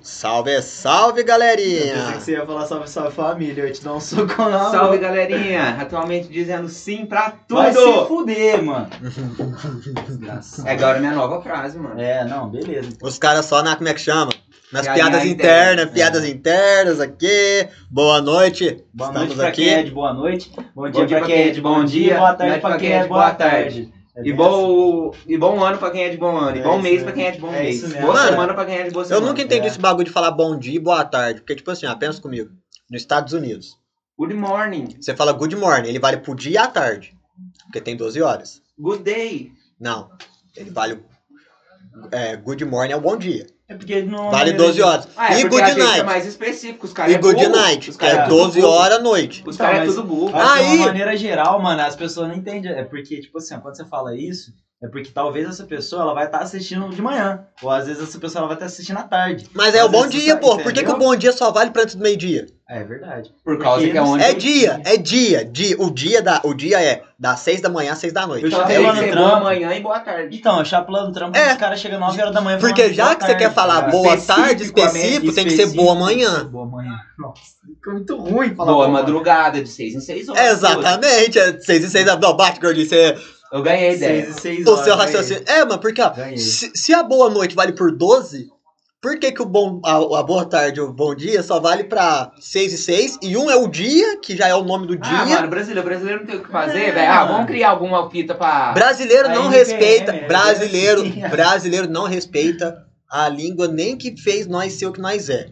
Salve, salve, Eu pensei galerinha! que você ia falar salve, salve família. Eu ia te dar um soco na Salve galerinha! Atualmente dizendo sim pra tudo! Vai se fuder, mano. É agora minha nova frase, mano. É, não, beleza. Os caras só na, como é que chama? Nas Piadinha piadas interna, internas, é. piadas internas aqui. Boa noite. Boa Estamos noite pra aqui. quem é de boa noite. Bom dia, pra quem é de bom dia. Boa tarde pra quem é de boa tarde. É E bom, e bom ano pra quem é de bom ano. E É bom isso mês mesmo. pra quem é de bom É mês. Boa Mano, semana pra quem é de boa Eu semana. nunca entendi é. esse bagulho de falar bom dia e boa tarde. Porque, tipo assim, ó, pensa comigo. Nos Estados Unidos, Good morning. você fala good morning, ele vale pro dia e à tarde. Porque tem 12 horas. Good day. Não. Ele vale. É, good morning é o bom dia. É porque não Vale 12 horas. Ah, é e good é night. mais específico. Os caras E é good burro. night, Os que caras é é tudo 12 burro. horas à noite. Os Então, caras é tudo burro. Que de Aí- uma maneira geral, mano, as pessoas não entendem. É porque, tipo assim, quando você fala isso, é porque talvez essa pessoa ela vai estar assistindo de manhã. Ou às vezes essa pessoa ela vai estar assistindo à tarde. Mas é o bom dia, tá- pô. Por que, que o bom dia só vale pra antes do meio-dia? É verdade. Por causa Porque que é onde... É dia, é dia, dia. O dia, da, o dia é das 6 da manhã às 6 da noite. Eu no ser trampo. boa manhã e boa tarde. Então, eu chapulando no trampo, É. os caras chegam 9 horas da manhã Porque já boa que você quer falar cara. boa Específico, tarde, específico, tem que ser boa manhã. Boa manhã. Nossa, ficou muito ruim falar Boa manhã. madrugada, de 6 em 6 horas. Exatamente, é 6 e 6 da. Não, bate, gordinho. Você, Eu ganhei a ideia. 6 e 6 o horas. seu raciocínio. É, mano, porque, ó, Ganhei. se, se a boa noite vale por 12, por que, que o bom, a, a boa tarde ou o bom dia só vale pra 6 e 6? E um é o dia, que já é o nome do dia. Ah, mano, brasileiro, brasileiro não tem o que fazer, É, velho. Ah, vamos criar alguma fita pra. Brasileiro não NPM, respeita. é Brasileiro, assim. brasileiro não respeita a língua nem que fez nós ser o que nós é.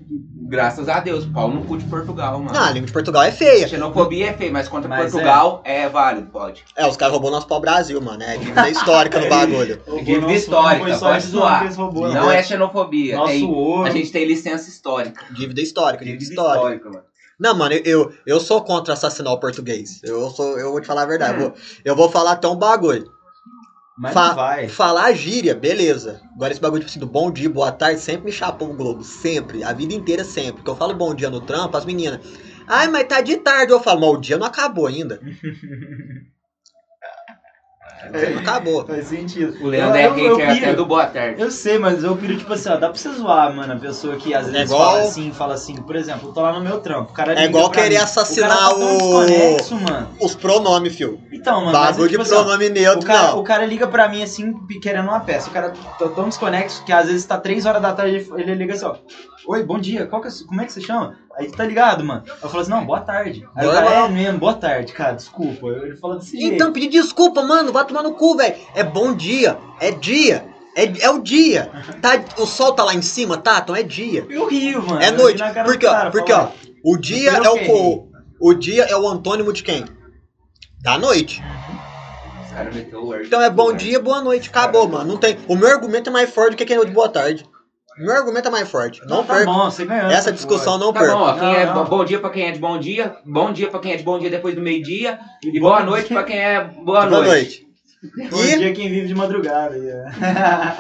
Graças a Deus, pau no cu de Portugal, mano. Não, a língua de Portugal é feia. Xenofobia é feio, mas contra Mas Portugal é. válido, pode. É, os caras roubou nosso pau-brasil, mano. É dívida histórica no bagulho. Roubou Dívida histórica, pode zoar. roubou, Não é xenofobia. Nosso tem- ouro. a gente tem licença histórica. Dívida histórica, dívida Dívida histórica. histórica, mano. Não, mano, eu, eu, eu sou contra assassinar o português. Eu sou, eu vou te falar a verdade. Hum. Eu, vou, eu vou falar até um bagulho. Mas Fa- vai. Falar gíria, beleza. Agora esse bagulho tipo assim, do bom dia, boa tarde, sempre me chapou o Globo. Sempre. A vida inteira sempre. Porque eu falo bom dia no trampo, as meninas. Ai, mas tá de tarde. Eu falo, mas o dia não acabou ainda. O não acabou. Faz sentido. O Leandro é eu, eu, eu, hater até do boa tarde. eu sei, mas eu piro, tipo assim, ó, dá pra você zoar, mano, a pessoa que às É vezes igual- fala assim, fala assim, por exemplo, eu tô lá no meu trampo, o cara É igual querer mim, assassinar o... cara tá o- desconexo, mano. Os pronomes, fio. Então, mano, mas, Bagulho de tipo assim, pronome O neutro, cara, não. o cara liga pra mim assim, querendo uma peça. O cara tá tão desconexo que às vezes tá 3 horas da tarde ele liga assim, ó. Oi, bom dia, qual que é, como é que você chama? Aí tá ligado, mano. Eu falo assim, não, boa tarde. Aí o cara, é mesmo, boa tarde, cara, desculpa. Ele fala desse jeito. Então, pedir desculpa, mano. Vai tomar no cu, velho. É bom dia. É dia. É, é o dia. Tá, o sol tá lá em cima, tá? Então é dia. Eu rio, mano. É noite. Porque, ó, cara, porque, ó, o dia é o co- O dia é o antônimo de quem? Da noite. Os caras meteu o word. Então é bom dia, boa noite. Acabou, mano. Não tem. O meu argumento é mais forte do que aquele de boa tarde. Meu argumento é mais forte. Não, Não, tá perca. bom, você ganhou. Essa discussão não Tá bom, perca. ó, quem Não, é não. bom dia pra quem é de bom dia, bom dia pra quem é de bom dia depois do meio-dia, e, bom boa noite pra quem é boa, Boa noite. noite. Bom E, dia quem vive de madrugada. é.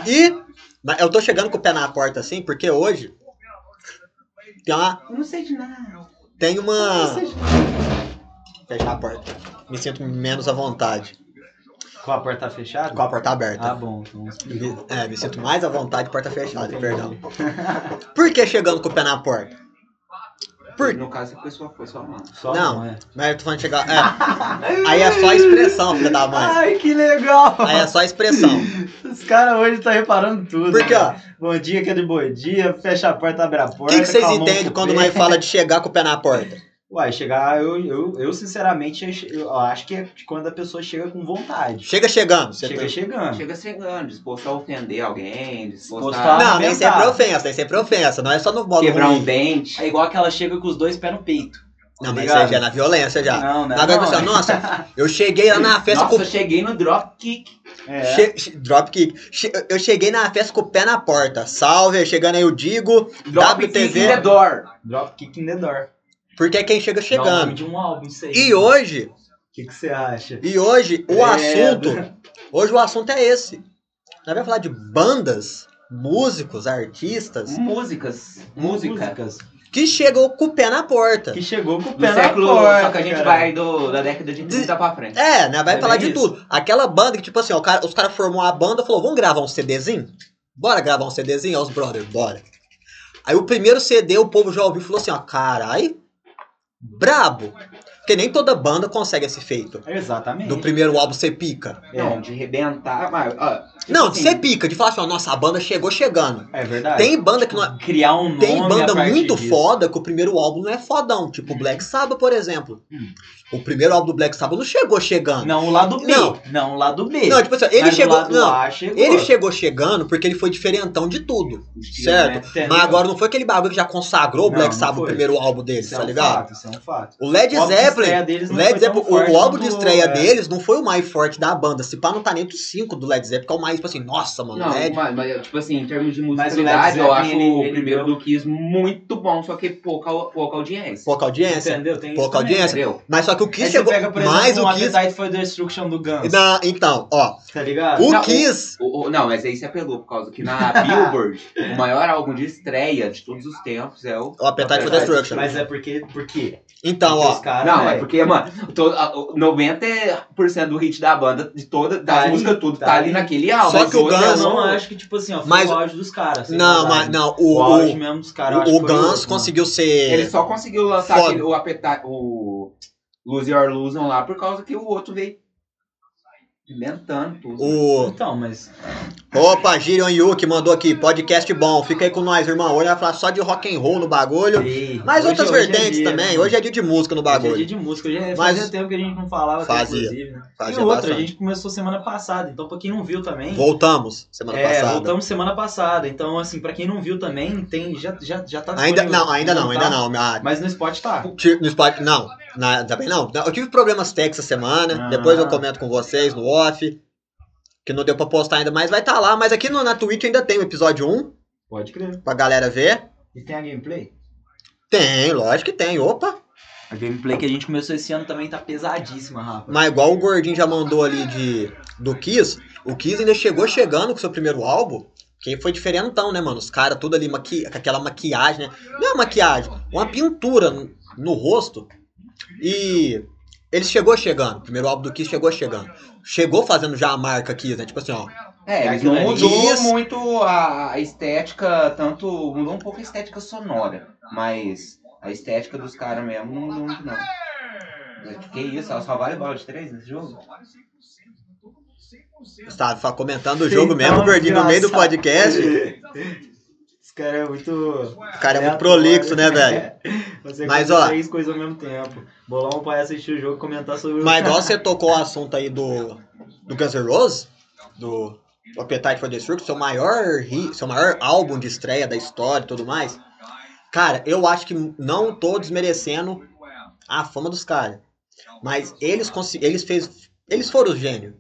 e. Eu tô chegando com o pé na porta assim, porque hoje. Tem uma. Eu não sei de nada. Tem uma. Fechar a porta. Me sinto menos à vontade. Com a porta fechada? Com a porta aberta. Ah, bom. Então. Me- É, me sinto mais à vontade de porta fechada, perdão. Por que chegando com o pé na porta? Por... No caso, a pessoa foi sua mãe. Só Não. é. Mas eu tô falando de chegar. É. Aí é só expressão, filha da mãe. Ai, que legal! Aí é só expressão. Os caras hoje estão reparando tudo. Porque, ó, né? Bom dia, que é de bom dia, fecha a porta, abre a o porta. que, que vocês a entendem quando pé. nós fala de chegar com o pé na porta? Uai, chegar, eu, eu, eu sinceramente eu, acho que é quando a pessoa chega com vontade. Chega chegando. Você Chega tá- chegando. Chega chegando, disposto a ofender alguém, disposto a Não, nem sempre ofensa, nem sempre ofensa. Não é só no modo quebrar um ruim. dente. É igual que ela chega com os dois pés no peito. Não, mas isso aí já é na violência já. Não, né? Agora não, você, nossa, eu cheguei lá na festa Nossa, com eu cheguei no drop kick. é. Che che- Dropkick. Che eu cheguei na festa com o pé na porta. Salve, chegando aí eu digo. Drop kick in the WTV. door. Drop kick in the door. Porque é quem chega chegando. de um álbum, isso aí. E hoje, O que que você acha? e hoje, o É, assunto. Hoje o assunto é esse. Nós vamos falar de bandas, músicos, artistas Músicas. Música. Músicas. que chegam com o pé na porta. Que chegou com o Do pé século. na porta. só que a gente cara. vai do, da década de 30 pra frente. É, né? Vai É falar bem de isso. tudo. Aquela banda que, tipo assim, ó, o cara- os caras formou a banda falou: vamos gravar um CDzinho? Bora gravar um CDzinho? Ó, os brothers, bora. Aí o primeiro CD o povo já ouviu e falou assim, ó, carai, brabo. Porque nem toda banda consegue esse feito. Exatamente. Do primeiro álbum ser pica. É. Não, de rebentar. Mas, ó, tipo Não, de assim, ser pica, de falar assim, ó, nossa, a banda chegou chegando. É verdade. Tem banda que não é. Criar um nome Tem banda a partir muito disso. foda que o primeiro álbum não é fodão. Tipo Black Sabbath, por exemplo. Hum. O primeiro álbum do Black Sabbath não chegou chegando. Não, o lado B. Não. Não, o lado B. Não, tipo assim, ele Mas chegou. lado Não, A chegou. ele chegou chegando porque ele foi diferentão de tudo. Certo? né? Mas agora não foi aquele bagulho que já consagrou o Black Sabbath, o primeiro álbum deles, Isso é tá um ligado? fato, isso é um fato. O Led de Zeppelin. Estreia deles O, não Led foi Zeppelin, o- forte o álbum de estreia é. deles não foi o mais forte da banda. Se pá, não tá nem entre os cinco do Led Zeppelin, que é o mais, tipo assim, nossa, mano, Não, Led. mas, mas, tipo assim, em termos de Mas o Led musicalidade, eu acho ele- o ele primeiro deu- do Kiss muito bom, só que pouca, pouca audiência. Pouca audiência. Entendeu? Tem isso Pouca também. audiência. Entendeu? Mas só que o Kiss você chegou. pega, por mais exemplo, o um Kiss. Appetite for Destruction do Guns. Não, então, ó. Tá ligado? O Não, Kiss. O- o- não, mas aí você apelou, por causa que na Billboard, o maior álbum de estreia de todos os tempos é o. O Appetite for Destruction. Mas é porque. Por quê? Então, ó. Não, é porque, mano, todo, a- o 90% do hit da banda, de toda, das Tá ali, músicas, tudo, tá tá, ali naquele álbum. Só mas que o outro Eu Guns- não acho que, tipo assim, ó, foi Mas- o auge dos caras. sem Não, mas não. O, O, auge o, mesmo dos caras. o, foi Guns outro, conseguiu ser. Ele só conseguiu lançar aquele, o, apeta, o Lose Your Illusion lá por causa que o outro veio inventando tudo. mano. O. Então, mas. Opa, Girion Yuki mandou aqui, podcast bom. Fica aí com nós, irmão. Hoje vai falar só de rock and roll no bagulho. Ei, Mas hoje- outras hoje é vertentes dia, também. né, Hoje é dia de música no Hoje é bagulho. dia de música. Hoje é, Mas- fazia tempo que a gente não falava, até, Fazia. inclusive, né? Fazia e outra, bastante. a gente começou semana passada, então pra quem não viu também. Voltamos semana é, passada. voltamos semana passada. Então, assim, pra quem não viu também, tem, já, já, já tá Ainda disponível. não, ainda não, ainda tá? não. Ah, Mas no Spot tá. No Spotify, não, não. Eu tive problemas técnicos essa semana. Ah. Depois eu comento com vocês no off. Que não deu pra postar ainda, mas vai estar lá. Mas aqui no, na Twitch ainda tem o episódio 1 Pode crer. pra galera ver. E tem a gameplay? Tem, lógico que tem. Opa! A gameplay que a gente começou esse ano também tá pesadíssima, rapaz. Mas igual o Gordinho já mandou ali de do Kiss, o Kiss ainda chegou chegando com seu primeiro álbum. Que foi diferentão, né, mano? Os caras tudo ali maqui... com aquela maquiagem, né? Não é maquiagem, uma pintura no rosto. E ele chegou chegando. O primeiro álbum do Kiss chegou chegando. Chegou fazendo já a marca Kiss, né? Tipo assim, ó. É, eles aquilo não ali. mudou Isso. muito a a estética, tanto. Mudou um pouco a estética sonora, mas a estética dos caras mesmo não mudou muito, não. Mas Que isso, ela só vale bola de três nesse jogo? Estava comentando o jogo Então, mesmo, Gordinho, no meio do podcast. Esse cara é muito. O cara é muito prolixo, né, velho? Você Mas, ó- três coisas ao mesmo tempo. Bolar um pai assistir o jogo e comentar sobre o. Mas igual você tocou o assunto aí do, do Guns N' Roses, do Appetite for Destruction, seu maior, hit, seu maior álbum de estreia da história e tudo mais. Cara, eu acho que não tô desmerecendo a fama dos caras. Mas eles eles fez, eles foram os gênios.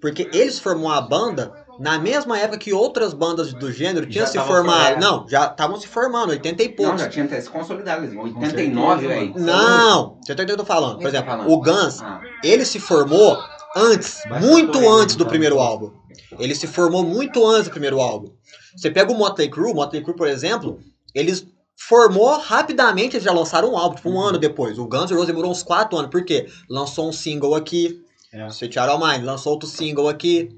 Porque eles formou a banda na mesma época que outras bandas do gênero tinham se formado. Não, já estavam se formando, 80 e Não, poucos. já tinha até se consolidado, eles- Com 89, certeza, velho. Não, você tá entendendo o que eu tô falando. Por tá exemplo, falando? o Guns, Ah, ele se formou antes, muito antes do então. primeiro álbum. Ele se formou muito antes do primeiro álbum. Você pega o Motley Crue, o Motley Crue, por exemplo, eles formou rapidamente, eles já lançaram um álbum, tipo um Uhum. ano depois. O Guns N' Roses demorou uns quatro anos, por quê? Lançou um single aqui, É. Sweet Child of Mine, lançou outro single aqui,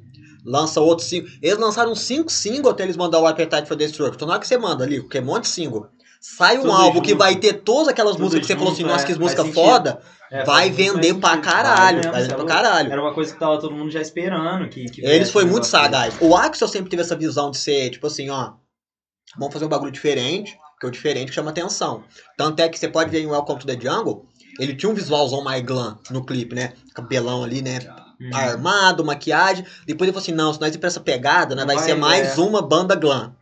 lança outro single. Eles lançaram cinco singles até eles mandar o Appetite for Destruction. Então na hora que você manda ali, porque é um monte de single, sai um Tudo álbum que junto. vai ter todas aquelas Tudo músicas que você falou assim, junto, nossa, é, que música foda, É, vai vender pra caralho, vai vender é pra caralho. Era uma coisa que tava todo mundo já esperando. Que, que Eles foi muito sagaz. O Axel sempre teve essa visão de ser, tipo assim, ó, vamos fazer um bagulho diferente, porque o diferente chama atenção. Tanto é que você pode ver em Welcome to the Jungle, ele tinha um visualzão mais glam no clipe, né? Cabelão ali, né? Desse. Hum. Armado, maquiagem. Depois ele falou assim, não, se nós ir pra essa pegada, né, vai, vai, ser mais é. uma banda glam.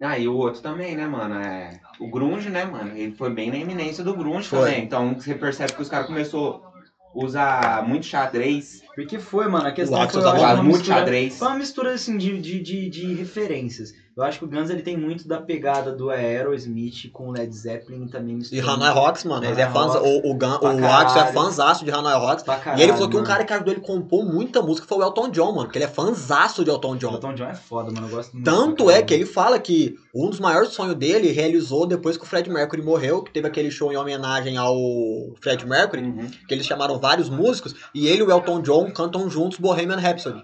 Ah, e o outro também, né, mano? É... O Grunge, né, mano? Ele foi bem na iminência do Grunge Foi. também. Então você percebe que os caras começou a usar muito xadrez, Porque foi, mano, a questão foi, usava muito mistura, xadrez. foi uma mistura, assim, de, de, de, de referências. Eu acho que o Guns, ele tem muito da pegada do Aerosmith com o Led Zeppelin também E Hanoi Rocks, mano, ele é fãs, Rocks. o, o, Gun, o Axel é caralho. fãzaço de Hanoi Rocks. pra E ele caralho, falou que um mano. cara que ajudou ele compor muita música foi o Elton John, mano, porque ele é fãzaço de Elton O John. Elton John é foda, mano, eu gosto muito. Tanto é caralho. que ele fala que um dos maiores sonhos dele realizou depois que o Fred Mercury morreu, que teve aquele show em homenagem ao Fred Mercury, Uhum. que eles chamaram vários músicos, e ele e o Elton John cantam juntos Bohemian Rhapsody.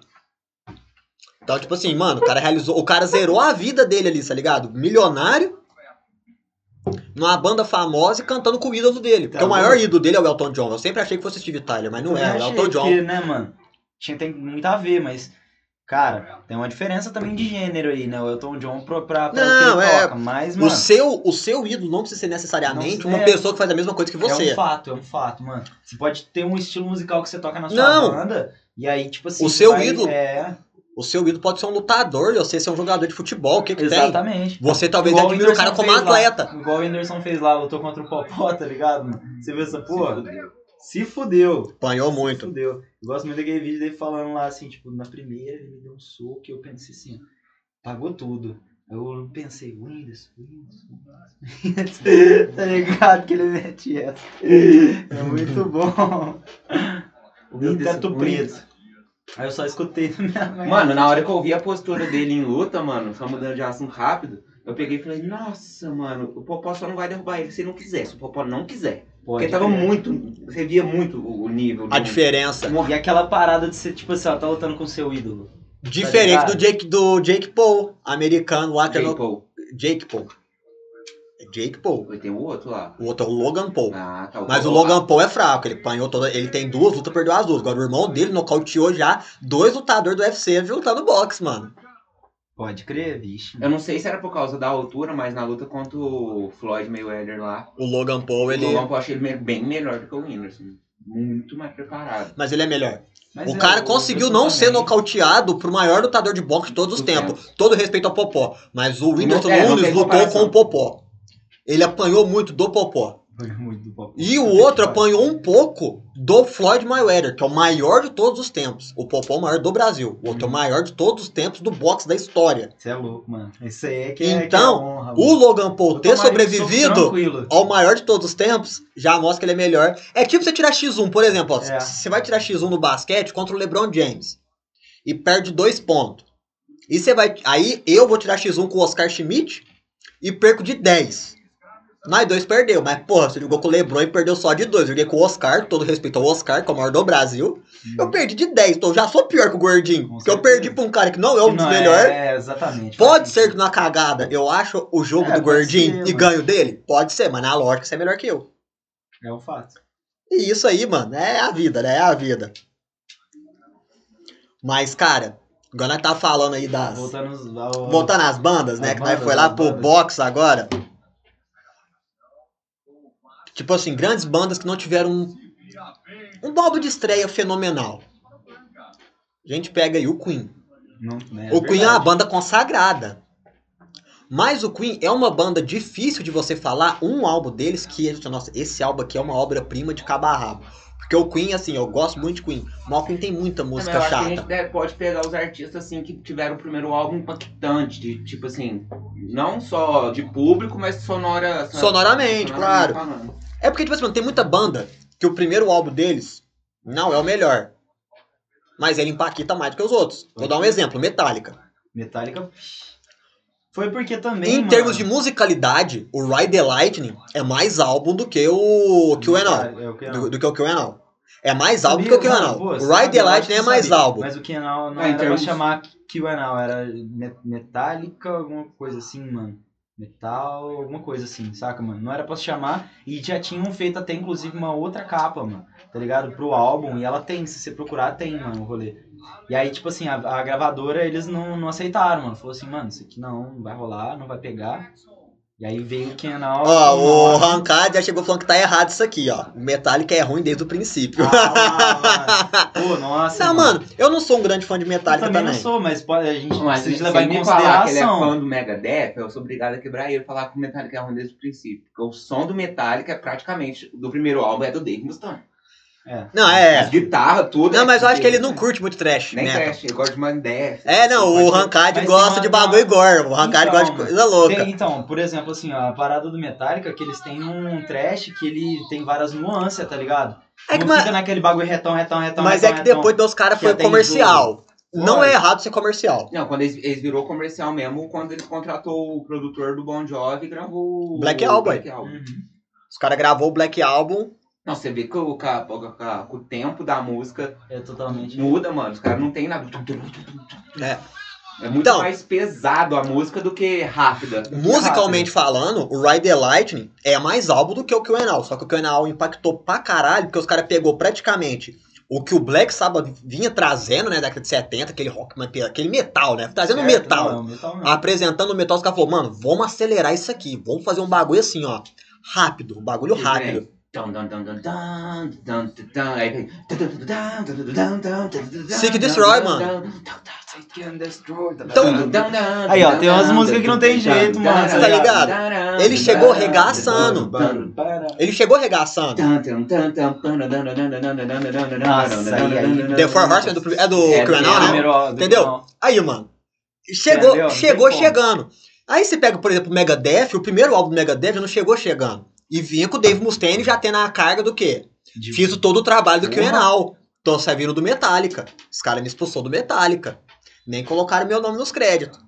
Então, tipo assim, mano, o cara realizou, o cara zerou a vida dele ali, tá ligado? Milionário, numa banda famosa e cantando com o ídolo dele. Porque Tá o maior louco. ídolo dele é o Elton John. Eu sempre achei que fosse Steve Tyler, mas não é, é o Elton John. Porque, né, mano? Tinha, tem muito a ver, mas. Cara, tem uma diferença também de gênero aí, né? O Elton John pra, pra, pra Não, o que é- toca. Mas, O mano. seu, o seu ídolo não precisa ser necessariamente Não, uma é- pessoa que faz a mesma coisa que você. É um fato, é um fato, mano. Você pode ter um estilo musical que você toca na sua Não. banda, e aí, tipo assim. O seu vai- ídolo- É, O seu ídolo pode ser um lutador e você ser um jogador de futebol. O que, que tem? exatamente. Você talvez Igual admire o cara Whindersson como fez lá. atleta. Igual o Whindersson fez lá, lutou contra o Popó, tá ligado? mano? Você viu essa porra? Se fudeu. Apanhou Se muito. Fudeu. Eu gosto muito daquele vídeo dele falando lá assim, tipo, na primeira ele me deu um soco e eu pensei assim, ó, pagou tudo. Aí Eu pensei, Windows, Windows, Windows. tá ligado que ele mete essa. É muito bom. O Whindersson, teto preto. Aí eu só escutei na minha mente. Mano, na hora que eu vi a postura dele em luta, mano, só mudando de assunto rápido, eu peguei e falei, nossa, mano, o Popó só não vai derrubar ele se ele não quiser, se o Popó não quiser. Pode Porque tava crer. muito. Você via muito o nível. A do- diferença. E aquela parada de ser, tipo assim, ó, tá lutando com o seu ídolo. Diferente ligado? do Jake, do Jake Paul, americano lá. que é Jake no- Paul. Jake Paul. É Jake Paul. Tem o outro lá. O outro é o Logan Paul. Ah, tá. Mas o Logan Paul é fraco, ele apanhou toda. Ele tem duas lutas, perdeu as duas. Agora o irmão dele nocauteou já dois lutadores do UFC lutando boxe, mano. Pode crer, vixe. Eu não sei se era por causa da altura, mas na luta contra o Floyd Mayweather lá, O Logan Paul, ele. o Logan Paul achei ele bem melhor do que o Whindersson. Muito mais preparado. Mas ele é melhor. Mas o é, cara conseguiu não ser nocauteado pro maior lutador de boxe de todos os tempos. Todo respeito ao Popó. Mas o Whindersson é, Nunes lutou com o Popó. Ele apanhou muito do Popó. Muito do papo. E o outro apanhou um pouco do Floyd Mayweather, que é o maior de todos os tempos. O Popó é o maior do Brasil. O outro é o maior de todos os tempos do boxe da história. Você é louco, mano. Isso aí é que é, Então, que é honra, O. Logan Paul ter sobrevivido ao maior de todos os tempos já mostra que ele é melhor. É tipo você tirar X1, por exemplo. ó, É. Você vai tirar X1 no basquete contra o LeBron James e perde dois pontos. E você vai. Aí eu vou tirar X1 com o Oscar Schmidt e perco de 10. Nós dois perdeu, mas porra, você jogou com o Lebron e perdeu só de dois. Joguei com o Oscar, todo respeito ao Oscar, que é o maior do Brasil. Eu perdi de 10, então já sou pior que o Gordinho. Porque eu perdi pra um cara que não é um dos não melhores. É, exatamente. Pode ser que na cagada eu acho o jogo É, do Gordinho ser, e ganho dele? Pode ser, mas na lógica você é melhor que eu. É um fato. E isso aí, mano, é a vida, né? É a vida. Mas, cara, agora nós tá falando aí das. Voltando ao... Voltando às bandas, né? As que nós foi lá pro box agora. Tipo assim, grandes bandas que não tiveram um, um álbum de estreia fenomenal. A gente pega aí o Queen. Não, né, o Queen é uma verdade. banda consagrada. Mas o Queen é uma banda difícil de você falar um álbum deles que, nossa, esse álbum aqui é uma obra-prima de cabo a rabo. Porque o Queen, assim, eu gosto muito de Queen, mas o Queen tem muita música que a chata. gente deve- pode pegar os artistas assim que tiveram o primeiro álbum impactante, de, tipo assim, não só de público, mas sonora, Sonoramente, claro. falando. É porque, tipo assim, tem muita banda que o primeiro álbum deles não é o melhor. Mas ele impacta mais do que os outros. Vou dar um exemplo, Metallica. Metallica... Foi porque também, Em mano, termos de musicalidade, o Ride the Lightning é mais álbum do que o que o Enal. É, que Do, do que o que o Enal. É mais álbum do que o que o Ride the Lightning é mais sabia. álbum. Mas o Kenal não É, era termos- pra chamar Kenal, era Met- Metallica, alguma coisa assim, mano. Metal, alguma coisa assim, saca, mano? Não era pra se chamar. E já tinham feito até, inclusive, uma outra capa, mano. Tá ligado? Pro álbum. E ela tem, se você procurar, tem, mano, o rolê. E aí, tipo assim, a, a gravadora, eles não, não aceitaram, mano. Falou assim, mano, isso aqui não, não vai rolar, não vai pegar. E aí veio o Kenal. Ó, o. Rancard já chegou falando que tá errado isso aqui, ó. O Metallica é ruim desde o princípio. Ah, mano. Pô, nossa. não, mano, eu não sou um grande fã de Eu Metallica também também. não sou, mas pode, a gente Mas precisa se levar ele em falar que ele é consideração. fã do Megadeth, eu sou obrigado a quebrar ele e falar que o Metallica é ruim desde o princípio. Porque o som do Metallica é praticamente, do primeiro álbum, é do Dave Mustaine. Não, As é. guitarras, tudo. Não, é mas eu acho que ele não curte muito trash, Nem né? trash, ele gosta de Mandef. É, não, o Rancard gosta de bagulho gore. O Rancard Então, gosta de coisa louca. Tem, então, por exemplo, assim, ó, a parada do Metallica, que eles têm um trash que ele tem várias nuances, tá ligado? É que, não mas fica naquele bagulho retão, retão, retão, mas é retão, que retão. depois dos caras foi comercial. Não é errado ser comercial. Não, quando eles, eles virou comercial mesmo, quando eles contratou o produtor do Bon Jovi e gravou o Black Album. Black Album. Uhum. Os caras gravou o Black Album. Não, você vê que o, o, tempo da música É totalmente. muda, mano. Os caras não tem nada. É muito Então- mais pesado a música do que rápida. Musicalmente falando, o Ride the Lightning é mais álbum do que o QNL. Só que o QNL impactou pra caralho, porque os caras pegou praticamente o que o Black Sabbath vinha trazendo, né, da década de 70, aquele rock, aquele metal, né? Trazendo Certo? metal. Não, metal apresentando o metal, os caras falaram, mano, vamos acelerar isso aqui, vamos fazer um bagulho assim, ó, rápido, um bagulho Que rápido. Seek Destroy, mano. Então, aí, ó, tem umas músicas que não tem jeito, mano. Você tá ligado? Ele chegou regaçando. Ele chegou regaçando. The Four Horsemen é do, é do é, criminal, né? Entendeu? Aí, mano. Chegou, chegou chegando. Aí você pega, por exemplo, o Megadeth. O primeiro álbum do Megadeth não chegou chegando. E vinha com o Dave Mustaine já tendo a carga do quê? De- Fiz todo o trabalho do Porra. QNAL. Tô servindo do Metallica. Os caras me expulsou do Metallica. Nem colocaram meu nome nos créditos.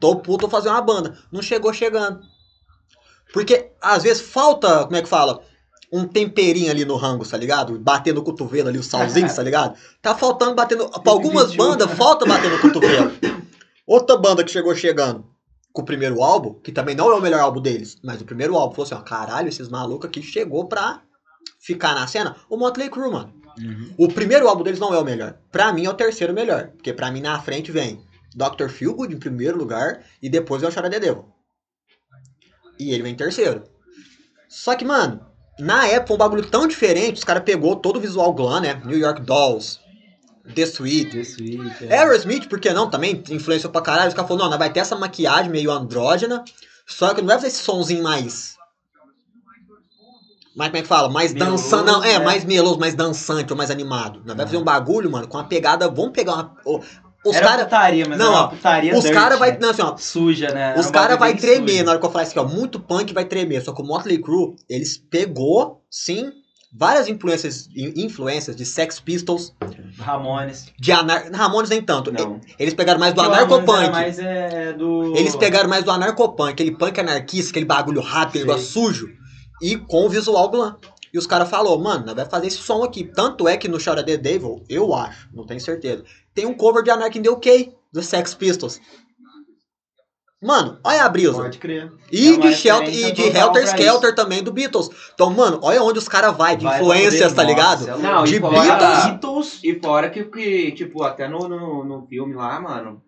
Tô puto, vou fazer uma banda. Não chegou chegando. Porque, às vezes, falta, como é que fala? Um temperinho ali no rango, tá ligado? Bater no cotovelo ali, o salzinho, tá ligado? Tá faltando batendo. Pra algumas 21. bandas, falta bater no cotovelo. Outra banda que chegou chegando com o primeiro álbum, que também não é o melhor álbum deles, mas o primeiro álbum falou assim: ó, caralho, esses malucos aqui chegou pra ficar na cena. O Motley Crue, mano. Uhum. O primeiro álbum deles não é o melhor. Pra mim é o terceiro melhor. Porque pra mim na frente vem Dr. Feelgood em primeiro lugar e depois vem o Chora de Devil. E ele vem em terceiro. Só que, mano, na época um bagulho tão diferente, os caras pegou todo o visual glam, né? New York Dolls, The Sweet. The Sweet, é. Aerosmith, por que não? Também influenciou pra caralho. Os caras falaram, não, vai ter essa maquiagem meio andrógena, só que não vai fazer esse sonzinho mais... Mais, como é que fala? Mais dançando. Não, é, né? mais meloso, mais dançante ou mais animado. Nós vai fazer um bagulho, mano, com uma pegada... Vamos pegar uma... o- Os Era caras... putaria, mas Não, ó, putaria Os caras vai... né? Não, assim, ó, Suja, né? Os caras vai tremer sujo. na hora que eu falar assim, ó, muito punk vai tremer. Só que o Motley Crue, eles pegou, sim, várias influências, in- influências de Sex Pistols, Ramones. de Anar... Ramones nem tanto. Não. Eles pegaram mais do Porque anarcopunk. mais é, do... Eles pegaram mais do anarcopunk, aquele punk anarquista, aquele bagulho rápido, aquele sujo, e com o visual glam. E os caras falaram, mano, nós vamos fazer esse som aqui. Tanto é que no Shout the Devil, eu acho, não tenho certeza, tem um cover de Anarchy in the UK, do Sex Pistols. Mano, olha a brisa. Pode crer. E É de Shelter e de Helter Skelter também do Beatles. Então, mano, olha onde os caras vai de Vai influências, poder- tá Nossa, ligado? é. Não, De e fora, Beatles. Beatles. E fora que, que tipo, até no, no, no filme lá, mano,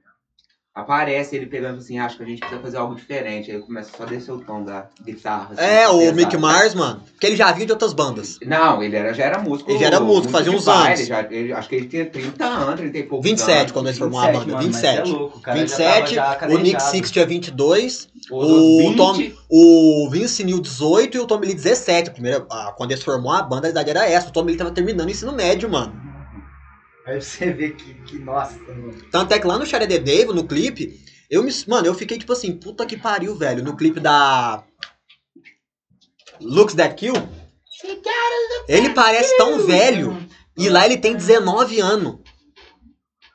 aparece ele pegando assim, acho que a gente precisa fazer algo diferente. Aí começa só a descer o tom da guitarra. assim, É, o pesado. Mick Mars, mano. Que ele já vinha de outras bandas. Não, ele era, já era músico. Ele já era músico, fazia uns baile, anos. Já, ele, acho que ele tinha 30 anos, ele tem pouco 27 quando eles formaram a 27, banda. mano, mas é 27. louco, o cara já 27, tava já o Nick. Six tinha 22, Os o 20, Tom- o Vince Neil 18 e o Tommy Lee 17. A primeira, ah, quando eles formou a banda, a idade era essa. O Tommy Lee tava terminando o ensino médio, mano. Aí você vê que, que nossa, mano. Tanto é que lá no Share the Devil, no clipe, eu me. Mano, eu fiquei tipo assim, puta que pariu, velho. No clipe da. Looks That Kill. Ele parece tão velho. E lá ele tem 19 anos.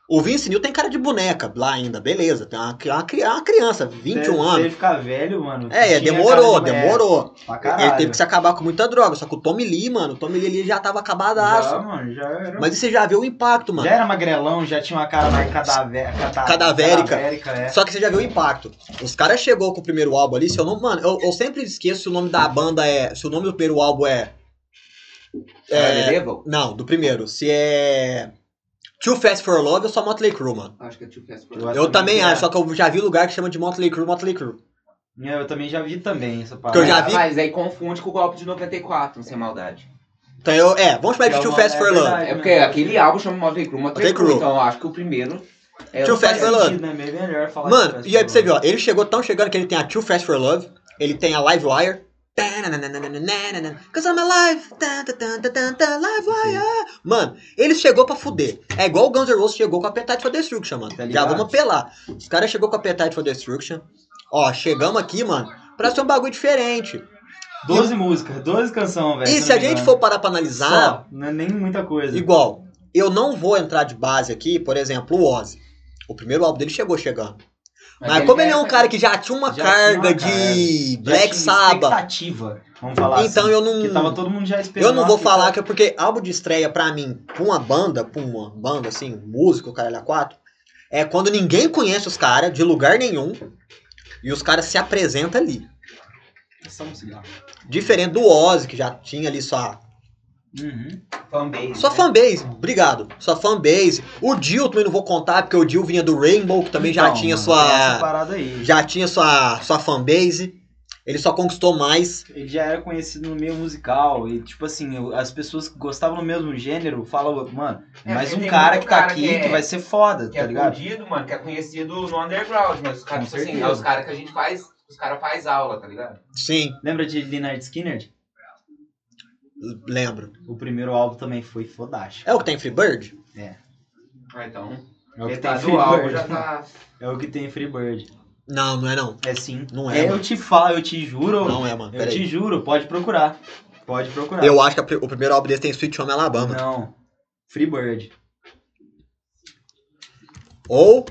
O Vince Neil tem cara de boneca lá ainda, beleza. Tem uma, uma, uma criança, 21 Se anos. ele ficar velho, mano. É, demorou, de- demorou. Ele teve que se acabar com muita droga. Só que o Tommy Lee, mano, o Tommy Lee ele já tava acabadaço. Já, mano, já era. Mas você já viu o impacto, mano. Já era magrelão, já tinha uma cara mais cadaver, Cadavérica. cadavérica, é. Só que você já viu o impacto. Os caras chegou com o primeiro álbum ali, se eu não. Mano, eu, eu sempre esqueço se o nome da banda é. Se o nome do primeiro álbum é. é... é não, do primeiro. Se é. Too Fast for Love ou só Motley Crue, mano. Acho que é Too Fast for Eu Love. Eu também é. acho, só que eu já vi lugar que chama de Motley Crue, Motley Crue. É, Eu também já vi também essa Porque eu parada. já vi- Mas aí confunde com o golpe de 94, sem maldade. Então eu. É, vamos chamar de É Too Fast é for Love. É porque aquele álbum chama Motley Crue, Motley Crue. Então eu acho que o primeiro é Too o Fast for Love. né? Mano, e aí pra você ver, ó, ele chegou tão chegando que ele tem a Too Fast for Love, ele tem a Live Wire. Cause I'm alive. Live Wire. Mano, ele chegou pra fuder. É igual o Guns N' Roses chegou com a Appetite for Destruction, mano. Tá Já vamos apelar. Os caras chegou com a Appetite for Destruction. Ó, chegamos aqui, mano, pra ser um bagulho diferente. 12 músicas, 12 canções, velho. E se a gente for parar pra analisar, Só, não é nem muita coisa. igual, eu não vou entrar de base aqui, por exemplo, o Ozzy. O primeiro álbum dele chegou chegando. Mas como ele é um cara que já tinha uma Já tinha carga uma de Já Black tinha Sabbath, expectativa, vamos falar então assim. eu não. Que tava todo mundo já esperando. Eu não vou falar cara. que é porque álbum de estreia pra mim, pra uma banda, pra uma banda assim, músico, caralho a quatro, é quando ninguém conhece os caras de lugar nenhum e os caras se apresentam ali. É só um cigarro. Diferente do Ozzy, que já tinha ali sua, Uhum. Fanbase. sua né? fanbase. Obrigado. Sua fanbase. O Dio também não vou contar, porque o Dio vinha do Rainbow, que também já Então, tinha mano, sua. parada aí. Já tinha sua, sua fanbase. Ele só conquistou mais. Ele já era conhecido no meio musical. E, tipo assim, as pessoas que gostavam do mesmo gênero falam, mano, É, mais um cara que tá cara aqui que que, é- vai ser foda, Que tá é ligado? fudido, mano, que é conhecido no underground, mas os caras, tipo assim, é os caras que a gente faz, os caras faz aula, tá ligado? Sim, Lembra de Leonard Skinner? Lembro. O primeiro álbum também foi fodástico. É o que tem Freebird? Ah, então, É o que tem Freebird. já tá... É o que tem Freebird. Não, não é não. É sim. Não é, eu mano. te falo, eu te juro. Não é, mano. eu Peraí. te juro, pode procurar. Pode procurar. Eu acho que o primeiro álbum dele tem Sweet Home Alabama. Não. Freebird. Ou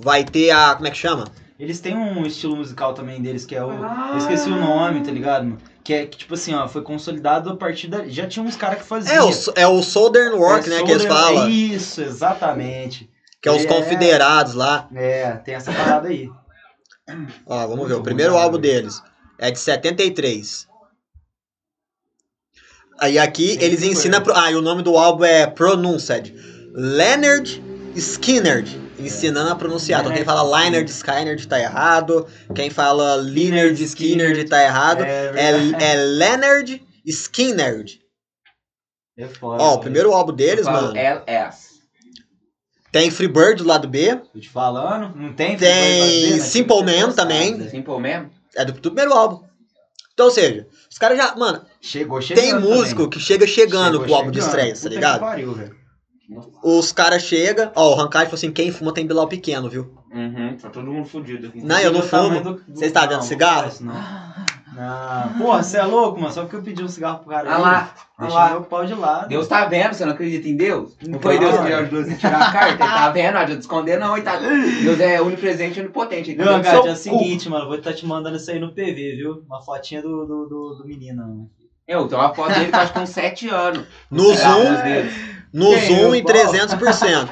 vai ter a. Como é que chama? Eles têm um estilo musical também deles que é o. Ah. Eu esqueci o nome, tá ligado? mano? Que é que, tipo assim, ó, foi consolidado a partir da. Já tinha uns caras que faziam. É o, é o Southern Rock, É né? Que eles Southern- falam. Isso, exatamente. Que é os É. confederados lá. É, tem essa parada aí. Ó, vamos Muito ver. O primeiro cara. álbum deles é de 73. Aí aqui Tem eles ensinam. Pro... Ah, e o nome do álbum é Pronuncied. Leonard Skinner. Ensinando a pronunciar. Então quem Leonard fala Leonard Skinner tá errado. Quem fala Leonard Skinner tá errado. É, É, é Leonard Skinner. É foda. Ó, o velho. primeiro álbum deles, mano. LS. Tem Freebird do lado B. Tô te falando, não tem? Tem Freebird pra ver, Simple né? Man também. né? Simple Man? É do, do primeiro álbum. Então, ou seja, os caras já. Mano, Chegou chegando. tem músico também. que chega chegando Chegou com o álbum de estreia, tá Puta que ligado? pariu, velho. Os caras chegam. Ó, o Rancard falou assim: quem fuma tem Bilal pequeno, viu? Uhum, tá todo mundo fudido aqui. Não, eu não tamanho fumo. Vocês tá vendo cigarro? não. Não. Porra, você é louco, mano. Só porque eu pedi um cigarro pro cara Ah lá, ah Deixa lá. meu pau de lado. Deus tá vendo, você não acredita em Deus? Não foi Então, Deus que olha. ajudou você a tirar a carta? Ele tá vendo, não adianta esconder não. Tá... Deus é onipresente e onipotente. Tá Não, cara, é o seguinte, mano. Vou estar te mandando isso aí no PV, viu? Uma fotinha do, do, do, do menino. mano. Eu, tem uma foto dele que eu acho que com 7 anos. No Zoom. No Quem? Zoom em pau? 300%.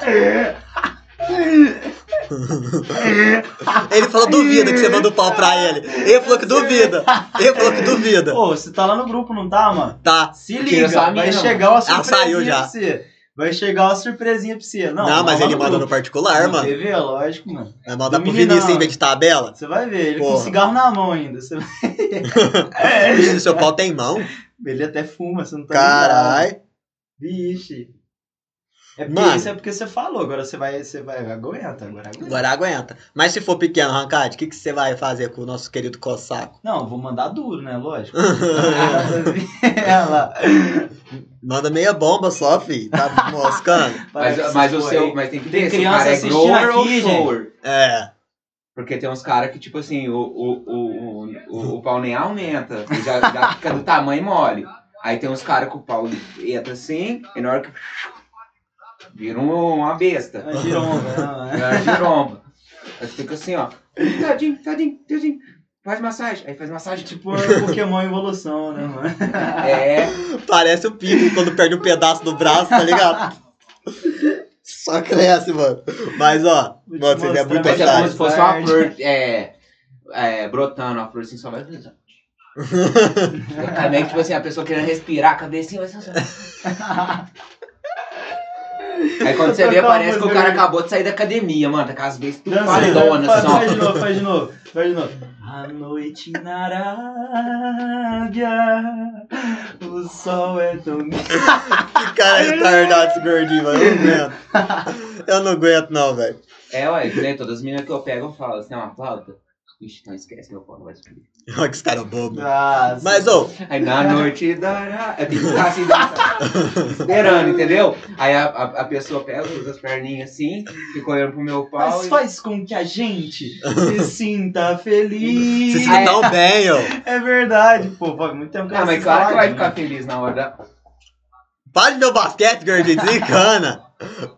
Ele falou duvida que você manda o pau pra ele. Ele falou que duvida. Ele falou que duvida. Pô, você tá lá no grupo, não tá, mano? Tá. Se liga, vai chegar uma Ah, surpresinha saiu já. pra você. Vai chegar uma surpresinha pra você. Não, Não, mas ele manda no particular, No mano. PV, lógico, mano. Vai mandar pro. Vinícius em vez de tabela. Você vai ver, ele com Porra. cigarro na mão ainda. Você... Vixe, seu pau tem mão. Ele até fuma, você não tá ligado. Carai. Vixe. É porque Mano. isso é porque você falou, agora você vai, você vai, aguenta, agora aguenta. Agora aguenta. Mas se for pequeno, Rancard, o que, que você vai fazer com o nosso querido Cossaco? Não, eu vou mandar duro, né, lógico. Ela. Manda meia bomba só, fi. Tá moscando? Mas, mas o seu, mas tem que Tem se o criança cara é assistindo grower ou aqui, shower. É. Porque tem uns caras que, tipo assim, o, o, o, o, o pau nem aumenta, já, já fica do tamanho mole. Aí tem uns caras que o pau entra assim, e na hora que. Vira um- uma besta. É giromba, não, é. Giromba. Aí fica assim, ó. Tadinho, tadinho, tadinho. Faz massagem. Aí faz massagem, tipo. Tipo Pokémon evolução, né, mano? É. Parece o Pico quando perde um pedaço do braço, tá ligado? Só cresce, mano. Mas, ó, Vou mano, vocês é muito Verdade. como se fosse uma flor é, é, brotando, uma flor assim, só vai brilhando. Também, tipo assim, a pessoa querendo respirar, a cabecinha vai ser assim. Aí quando você vê, parece que o cara acabou de sair da academia, mano. Tá com as vezes tudo palidonas, faz, assim, faz de novo, faz de novo, faz de novo. A noite na Arábia, o sol é tão Que cara retardado esse gordinho, mano. Eu não aguento. Eu não aguento, não, velho. É, ué, né, todas as meninas que eu pego, eu falo, você tem uma flauta? Ixi, não esquece, meu pau não vai subir. Olha que esse cara é bobo. Ah, Mas, ô, Aí na noite dará. Eu tenho que ficar assim, dançando, esperando, entendeu? Aí a, a, a pessoa pega, usa as perninhas assim, fica olhando pro meu pau. Mas e- faz com que a gente se sinta feliz. se tão bem, ó. É verdade, pô. Faz muito tempo que eu Ah, mas assisto claro que vai ficar né? feliz na hora da. Para de o basquete, gordinho. Desencana.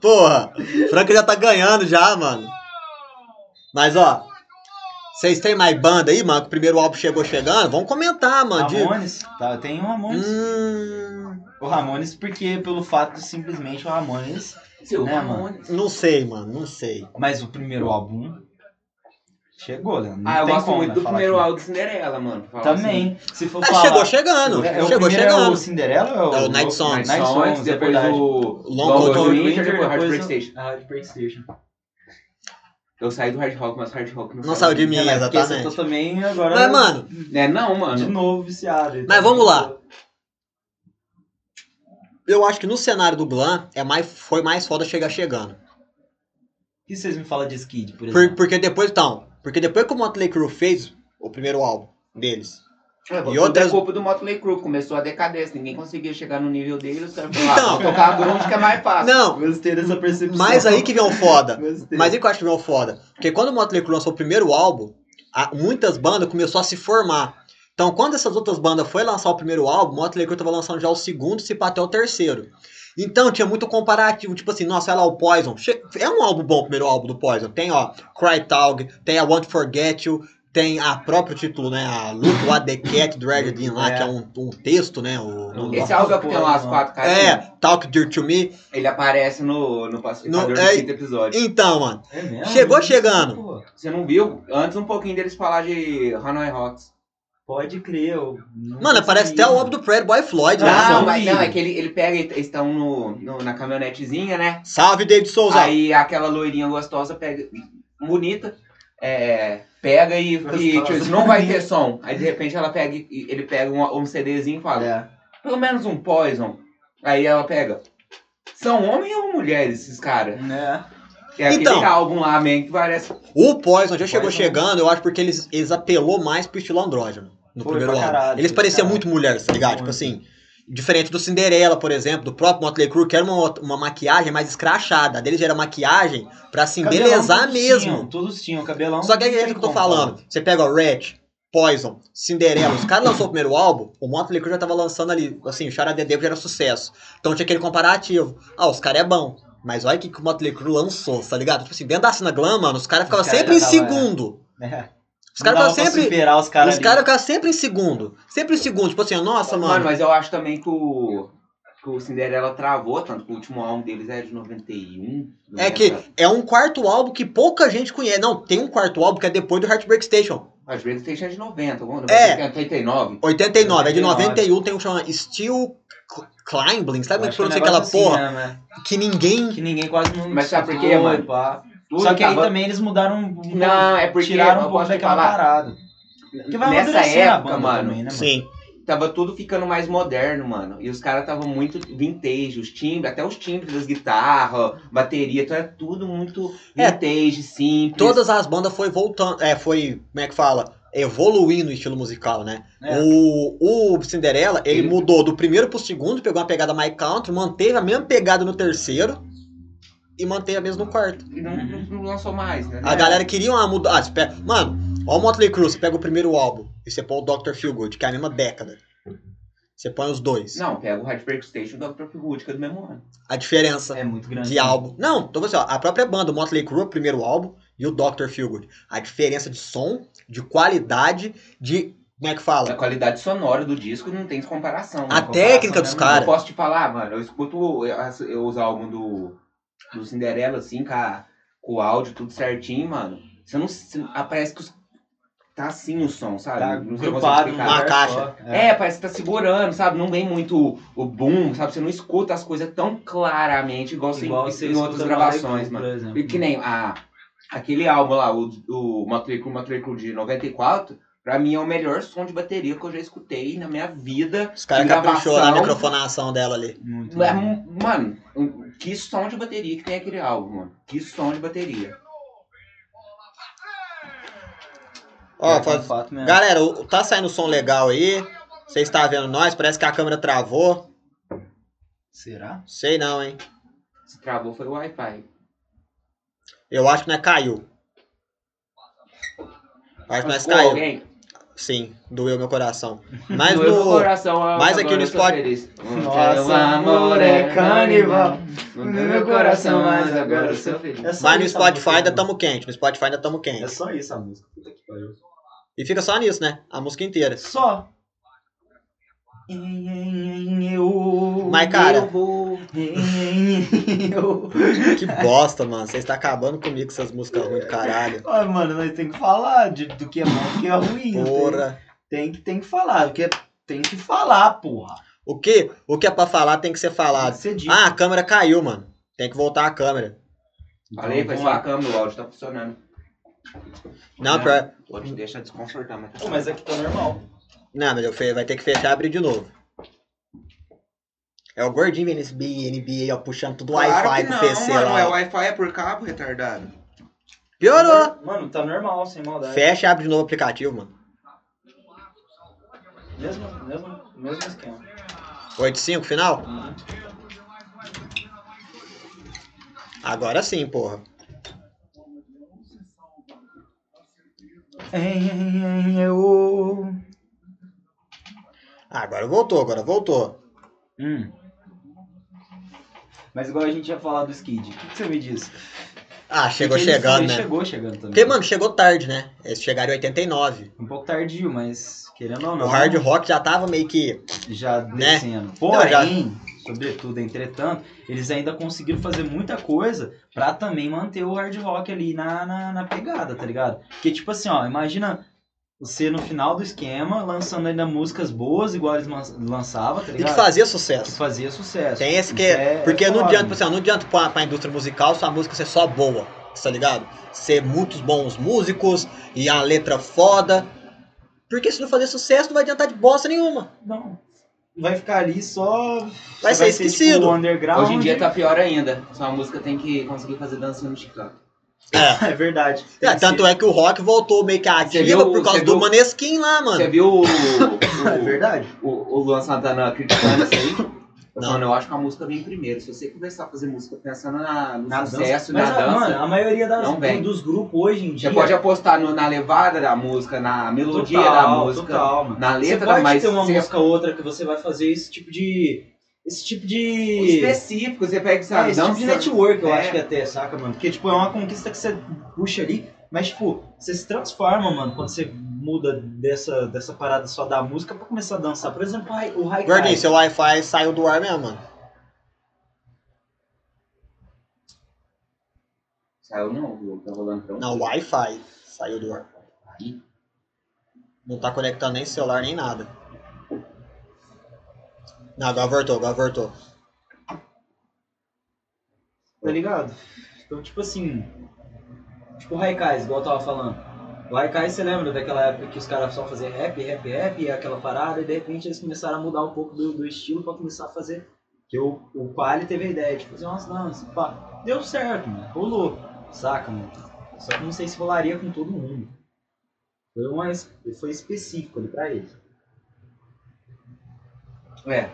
Porra. Franca já tá ganhando já, mano. Mas, ó. Vocês têm mais banda aí, mano? Que o primeiro álbum chegou chegando? Vamos comentar, mano. de- Ramones, tá, tem um Ramones. Hum, O Ramones, porque pelo fato de simplesmente o Ramones Silva Né, mano? Ramones. Não sei, mano, não sei. Mas o primeiro álbum chegou, né? Não Ah, eu tem gosto como, muito né, do primeiro que- álbum de Cinderela, mano. Também. Se for Ah, falar... chegou chegando, É, o chegou primeiro É chegando. o Cinderela ou É o Night assim. Songs. Night Night Songs, é depois verdade. o Long Cold Winter, Winter, depois depois Heartbreak o- Station. a Heartbreak Station. Eu saí do hard rock, mas hard rock não, Não saiu de mim, mas porque exatamente. Eu tô também agora... Mas, mano, É, não, De mano. novo viciado. Mas vamos lá. eu acho que no cenário do glam é mais, foi mais foda chegar chegando. O que vocês me falam de Skid, por Por- exemplo? porque depois, então, porque depois que o Motley Crue fez o primeiro álbum deles, É, E outras- é culpa do Motley Crue, começou a decadência, ninguém conseguia chegar no nível dele, os caras falaram, Então. ah, tocar grunge que é mais fácil. não, Gostei dessa percepção. mas aí que vem o foda. Mas aí que eu acho que vem o foda. Porque quando o Motley Crue lançou o primeiro álbum, a- muitas bandas começaram a se formar. Então, quando essas outras bandas foi lançar o primeiro álbum, o Motley Crue tava lançando já o segundo, se pá até o terceiro. Então, tinha muito comparativo, tipo assim, nossa, olha lá o Poison. É um álbum bom, o primeiro álbum do Poison. Tem, ó, Cry Taug, tem a Want to Forget You, tem a próprio título, né, a Look What the Cat Dragged In lá, É. que é um, um texto, né, o... Não o- Esse álbum é porque tem umas quatro carinhas. é, Talk Dear to Me. Ele aparece no, no pacificador No- do é- quinto episódio. Então, mano, É mesmo? Chegou chegando. pô. Você não viu? Antes um pouquinho deles falar de Hanoi Rocks. Pode crer. Eu mano, parece até o álbum do Fred Boy Floyd. Né? Não, eu mas não, é que ele, ele pega, eles estão no, no- na caminhonetezinha, né? Salve, David Souza. Aí aquela loirinha gostosa pega, bonita, é, pega e, e tipo, isso não vai ter som. Aí de repente ela pega, e- ele pega um, um CDzinho e fala, É. pelo menos um Poison. Aí ela pega, são homens ou mulheres esses caras? É. Que é Então. álbum lá, man, que parece... O Poison já chegou Poison. chegando, eu acho porque eles, eles apelou mais pro estilo andrógeno no Foi primeiro álbum. eles pareciam muito mulheres, tá ligado? Tipo Muito. assim, diferente do Cinderela, por exemplo, do próprio Motley Crue, que era uma, uma maquiagem mais escrachada. A deles era maquiagem pra se Cabelão embelezar mesmo. Tinham, todos tinham cabelão. Só que é isso que eu tô falando. Você pega o Red, Poison, Cinderela, os caras lançou o primeiro álbum, o Motley Crue já tava lançando ali, assim, o Charadedê já era sucesso. Então tinha aquele comparativo. Ah, os caras é bom. Mas olha o que, que o Motley Crue lançou, tá ligado? Tipo assim, dentro da cena glam, mano, os caras ficavam sempre em tava, é. segundo. É. Os caras pra sempre. superar os caras ficavam sempre em segundo. Sempre em segundo. Tipo assim, nossa, Mano, mano. mas eu acho também que o, que o Cinderela travou, tanto que o último álbum deles é de 91. não É que é um quarto álbum que pouca gente conhece. Não, tem um quarto álbum que é depois do Heartbreak Station. Às vezes tem é de 90, alguma É. 89. 89. É de 89. 91, tem um que chama Steel Cl- Climbing. Sabe como é que pronuncia um aquela negócio porra? assim, né, Que ninguém. Que ninguém quase não. Mas sabe por quê, mano? pá. Tudo Só que aí tava- também eles mudaram um. Não, é porque tiraram um pouco daquela falar. parada. Que vai Nessa época, mano, também, né, mano? Sim. tava tudo ficando mais moderno, mano. E os caras estavam muito vintage, os timbres, até os timbres das guitarras, bateria, então era tudo muito É. vintage, simples. Todas as bandas foi voltando. É, foi. Como é que fala? Evoluindo o estilo musical, né? É. O, o Cinderela, ele Ele- mudou do primeiro pro segundo, pegou uma pegada mais country, manteve a mesma pegada no terceiro e manteve a mesma no quarto. E não, não- não lançou mais, né? A galera queria uma mudança. Ah. Mano, ó o Motley Crue, você pega o primeiro álbum e você põe o Dr. Feelgood, que é a mesma década. Você põe os dois. Não, pega o Heartbreak Station do Dr. Wood, que é do mesmo ano. A diferença É muito grande. de álbum. Não, então você, ó, a própria banda, o Motley Crue, o primeiro álbum, e o Dr. Feelgood. A diferença de som, de qualidade, de. Como é que A fala? qualidade sonora do disco não tem comparação. né? A Comparação técnica dos mesmo. caras. Eu posso te falar, mano, eu escuto as- eu- os álbuns do, do Cinderela, assim, com, a- com o áudio tudo certinho, mano. Você não. Você, ah, parece que os, tá assim o som, sabe? Tá não sei como grupado lugar caixa. só. É, parece que tá segurando, sabe? Não vem muito o, o boom, sabe? Você não escuta as coisas tão claramente igual, você Igual em, você em outras gravações, mano. Por exemplo. E que nem a, aquele álbum lá, o, o Crue de 94, pra mim é o melhor som de bateria que eu já escutei na minha vida. Os caras caprichou na microfonação dela ali. Muito É, bom. mano, que som de bateria que tem aquele álbum, mano. Que som de bateria. Ó, É, faz- é fato mesmo. Galera, o- tá saindo som legal aí. Vocês estão vendo nós? Parece que a câmera travou. Será? Sei não, hein? Se travou foi o Wi-Fi. Eu acho que nós caiu. Acho que nós caiu. alguém? Sim, doeu meu coração. Mas Doeu meu no. coração, mas agora aqui no eu sou Spot- feliz. Nossa, Teu amor é canibal. No meu coração, mas agora eu sou feliz. É Mas no Spotify ainda tamo quente. No Spotify ainda tamo quente. É só isso a música. E fica só nisso, né? A música inteira. Só. Mas, cara-. Que bosta, mano. Você está acabando comigo com essas músicas ruins do caralho. Ai, mano, nós tem que falar de, do que é bom e do que é ruim. não tem- Porra. Tem, que, tem que falar. Do que é- tem que falar, porra. O que? O que é pra falar tem que ser Tem falado. que ser. Ah, a câmera caiu, mano. Tem que voltar a câmera. Falei, Então, foi vamos só a câmera, o áudio tá funcionando. Não, pior. Vou te deixar desconfortar, mas tá Pô, mas aqui tá normal. Não, mas eu fe- vai ter que fechar e abrir de novo. É o gordinho esse BNB, ó, puxando tudo Claro Wi-Fi não, PC mano, lá. é ó. Wi-Fi é por cabo, retardado. Piorou! Mano, tá normal, sem maldade. Fecha e abre de novo o aplicativo, mano. Mesmo, mesmo, mesmo esquema. 8.5 final? Uhum. Agora sim, porra. Em, em, em, eu. Ah, agora voltou, agora voltou. Hum. Mas igual a gente ia falar do Skid, o que, que você me diz? Ah, chegou Porque chegando, né? Chegou chegando também. Porque, mano, chegou tarde, né? Eles chegaram em 89. Um pouco tardio, mas querendo ou não. O hard rock já tava meio que. já né? descendo. Porém, já- sobretudo, entretanto, eles ainda conseguiram fazer muita coisa pra também manter o hard rock ali na, na, na pegada, tá ligado? Porque, tipo assim, ó, imagina você no final do esquema lançando ainda músicas boas, igual eles lançavam, tá E que fazia Que sucesso. fazia sucesso. Tem esse que é. é- porque é não adianta, assim, não adianta pra, pra indústria musical sua música ser só boa, tá ligado? Ser muitos bons músicos e a letra foda. Porque se não fazer sucesso, não vai adiantar de bosta nenhuma. Não. Vai ficar ali só. Vai só ser esquecido. tipo, underground. Hoje em dia tá pior ainda. Sua música tem que conseguir fazer dancinha no chiclete. É. É verdade. É, tanto é que o rock voltou meio que ativa viu- por causa você do viu- Maneskin lá, mano. Você viu o, É o, verdade. o, o Luan Santana criticando isso aí? Não. Mano, eu acho que a música vem primeiro. Se você começar a fazer música pensando na, no Na sucesso, dança. na Mas, dança, mano, a maioria das, não vem. dos grupos hoje em dia. você pode apostar no- na levada da música, na melodia Total, da música, total, na letra, você pode mas ter uma você- música ou outra que você vai fazer esse tipo de. Esse tipo de. específico. Você pega, É, sabe, esse tipo de network, eu É. acho que até, saca, mano? Porque, tipo, é uma conquista que você puxa ali, mas, tipo, você se transforma, mano, quando você muda dessa, dessa parada só da música pra começar a dançar. Por exemplo, o o Haikai. Gordinho, seu Wi-Fi saiu do ar mesmo, mano. Saiu não, viu? Tá rolando pra um. Não, Wi-Fi saiu do ar. Não tá conectando nem celular nem nada. Não, agora voltou, agora voltou. Tá ligado? Então, tipo assim. Tipo o Haikais, igual eu tava falando. O Haikais, você lembra daquela época que os caras só faziam rap, rap, rap, e aquela parada, e de repente eles começaram a mudar um pouco do, do estilo pra começar a fazer. Que o, o Quali teve a ideia de fazer umas danças, pá. Deu certo, mano. Rolou. Saca, mano? Só que não sei se rolaria com todo mundo. Foi, uma, foi específico ali pra eles. É,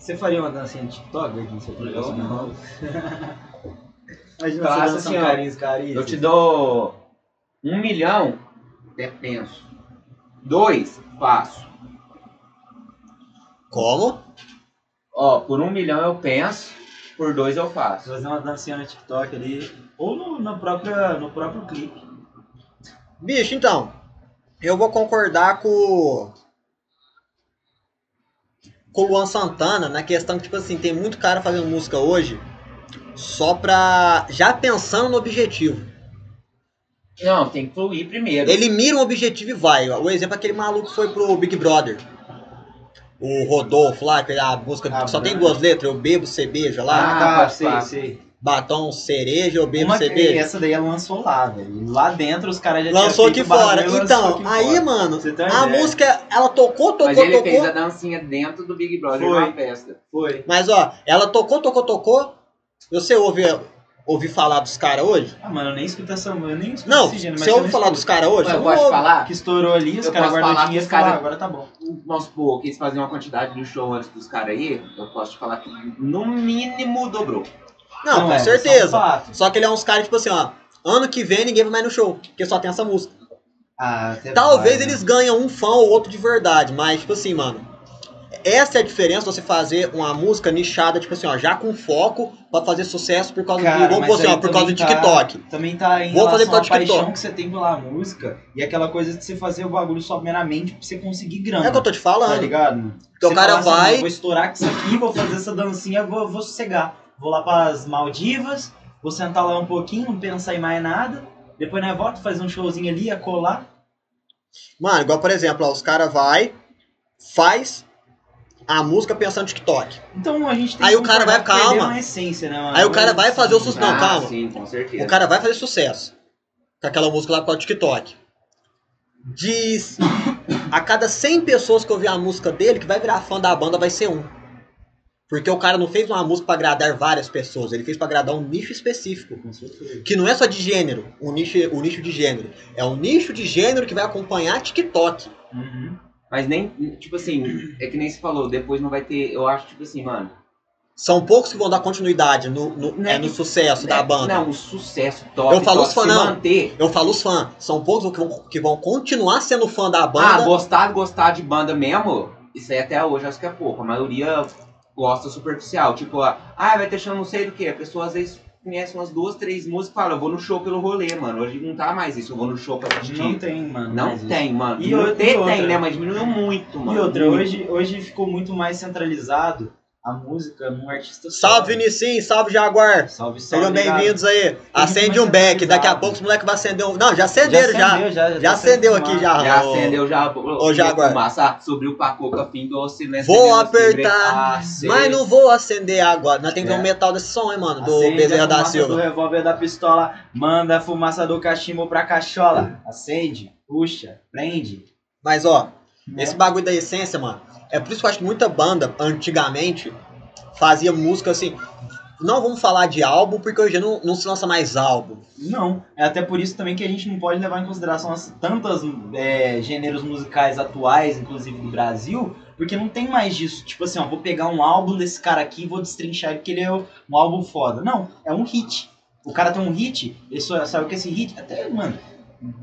Você faria uma dancinha de TikTok, eu não. Imagina Faça você dançando carinhos, carinhos. eu te dou um milhão, até penso. Dois, faço. Como? Ó, por um milhão eu penso, por dois eu faço. fazer uma dancinha no TikTok ali, ou no, na própria, no próprio clipe. Bicho, então. Eu vou concordar com. Com o Luan Santana na questão que, tipo assim, tem muito cara fazendo música hoje só pra. já pensando no objetivo. Não, tem que fluir primeiro. Ele mira um objetivo e vai. O exemplo é aquele maluco que foi pro Big Brother. O Rodolfo lá, que a música Ah, só tem Brando. duas letras, eu bebo, você beija lá. Ah, tá, sei, pá. sei. Batom, cereja, eu bebo, Uma beija. essa daí ela lançou lá, velho. Lá dentro os caras já Lançou aqui fora. lançou Então, aqui aí, fora. mano, uma a ideia. música, ela tocou, tocou, Mas ele tocou. fez a dancinha dentro do Big Brother Foi. numa festa. Foi. Mas ó, ela tocou, tocou, tocou. Você ouve, ouvi falar dos caras hoje? Ah, mano, eu nem escuto essa eu nem escuto Não, esse gênero, mas você eu ouve falar dos caras hoje? Ué, eu posso falar? Que estourou ali, os caras que dinheiro e os cara- falaram, agora tá bom. Vamos supor que eles faziam uma quantidade de show antes dos caras aí, eu posso te falar que no mínimo dobrou. Não, com é, certeza. é um fato. Só que ele é uns caras, tipo assim, ó. Ano que vem ninguém vai mais no show, porque só tem essa música. Ah, Talvez vai, eles né? ganhem um fã ou outro de verdade, mas, tipo assim, mano. essa é a diferença de você fazer uma música nichada, tipo assim, ó, já com foco pra fazer sucesso por causa Cara, do. Pôr assim, ó, por causa do tá- TikTok. Também tá em Vou fazer causa do paixão TikTok. que você tem pela música e aquela coisa de você fazer o bagulho só meramente pra você conseguir grana. É o que eu tô te Tá falando. ligado? mano? Porque o cara assim, vai- "Não, vou estourar com isso aqui, vou fazer essa dancinha, vou, vou sossegar. Vou lá pras Maldivas, vou sentar lá um pouquinho, não pensar em mais nada. Depois nós volta, fazer um showzinho ali, a colar. Mano, igual por exemplo, ó, os caras vai, faz a música pensando no TikTok. Então a gente tem Aí que o cara vai, calma. uma essência, né, mano? Aí o cara vai fazer o sucesso. Não, ah, calma. sim, com certeza. O cara vai fazer sucesso com aquela música lá com o TikTok. Diz a cada 100 pessoas que ouvir a música dele, que vai virar fã da banda vai ser um. Porque o cara não fez uma música pra agradar várias pessoas, ele fez pra agradar um nicho específico. Que não é só de gênero, um nicho, um nicho de gênero. É um nicho de gênero que vai acompanhar TikTok. Uhum. Mas nem, tipo assim, é que nem se falou, depois não vai ter. Eu acho, tipo assim, mano. São poucos que vão dar continuidade no, no, é é no sucesso da é- banda. Não, o sucesso top. Eu falo top, os fãs, não. manter. Eu falo os fãs. São poucos que vão, que vão continuar sendo fã da banda. Ah, gostar, gostar de banda mesmo, isso aí até hoje acho que é pouco. A maioria gosta superficial. Tipo, ah, vai ter show não sei do que. A pessoa às vezes conhece umas duas, três músicas e fala, eu vou no show pelo rolê, mano. Hoje não tá mais isso, eu vou no show pra assistir. Não tem, mano. Não mais isso. tem, mano. E E outra- tem, outra? tem, né? Mas diminuiu muito, mano. E outra, Muito. hoje, hoje ficou muito mais centralizado a música num artista só. Salve Vinicim, salve Jaguar. Salve, salve. Sejam bem-vindos aí. Acende um beck. Daqui a pouco os moleques vão acender um. Não, já acenderam já. acendeu, já. Já tá acendeu aqui já. Já Ô, acendeu, já. ô, Jaguar. Fumaça, subiu pra coca, fim doce, né? Vou apertar. Mas não vou acender agora. Nós temos que ver É. o metal desse som, hein, mano. Do Acende Bezerra da Silva. do revólver da pistola, manda a fumaça do cachimbo pra cachola. Acende, puxa, prende. Mas, ó, né? esse bagulho da essência, mano. É por isso que eu acho que muita banda, antigamente, fazia música assim. Não vamos falar de álbum, porque hoje não, não se lança mais álbum. Não, é até por isso também que a gente não pode levar em consideração as tantas é, gêneros musicais atuais, inclusive do Brasil, porque não tem mais disso. Tipo assim, ó, vou pegar um álbum desse cara aqui e vou destrinchar ele porque ele é um álbum foda. Não, é um hit. O cara tem um hit, ele só sabe que esse hit, até, mano,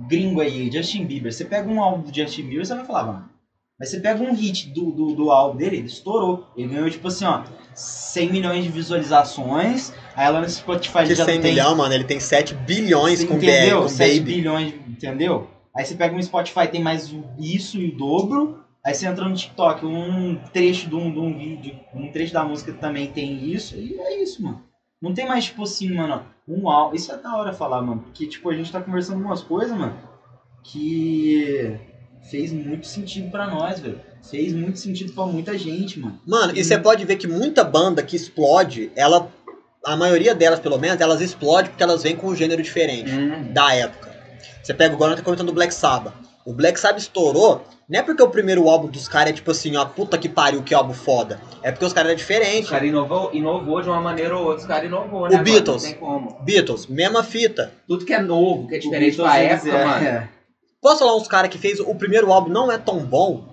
gringo aí, Justin Bieber, você pega um álbum do Justin Bieber, você vai falar, mano. Mas você pega um hit do, do, do álbum dele, ele estourou. Ele ganhou, tipo assim, ó, 100 milhões de visualizações. Aí lá no Spotify De já 100 tem milhões, mano, ele tem 7 bilhões você com, entendeu? BR, com 7 Baby. bilhões, entendeu? Aí você pega um Spotify, tem mais isso e o dobro. Aí você entra no TikTok, um trecho de um, de um vídeo, um trecho da música também tem isso. E é isso, mano. Não tem mais, tipo assim, mano, um álbum. Isso é da hora falar, mano. Porque, tipo, a gente tá conversando umas coisas, mano, que fez muito sentido pra nós, velho. Fez muito sentido pra muita gente, mano. Mano, e você pode ver que muita banda que explode, ela. A maioria delas, pelo menos, elas explodem porque elas vêm com um gênero diferente Hum. da época. Você pega agora, tá comentando do Black Sabbath. O Black Sabbath estourou, não é porque o primeiro álbum dos caras é tipo assim, ó, puta que pariu, que álbum foda. É porque os caras eram Os diferentes. caras inovou, inovou de uma maneira ou outra, os caras inovou, O né? mano? Beatles. Não tem como. Beatles, mesma fita. Tudo que é novo, que é diferente O Beatles, época, eles- mano. É. Posso falar uns caras que fez o primeiro álbum não é tão bom,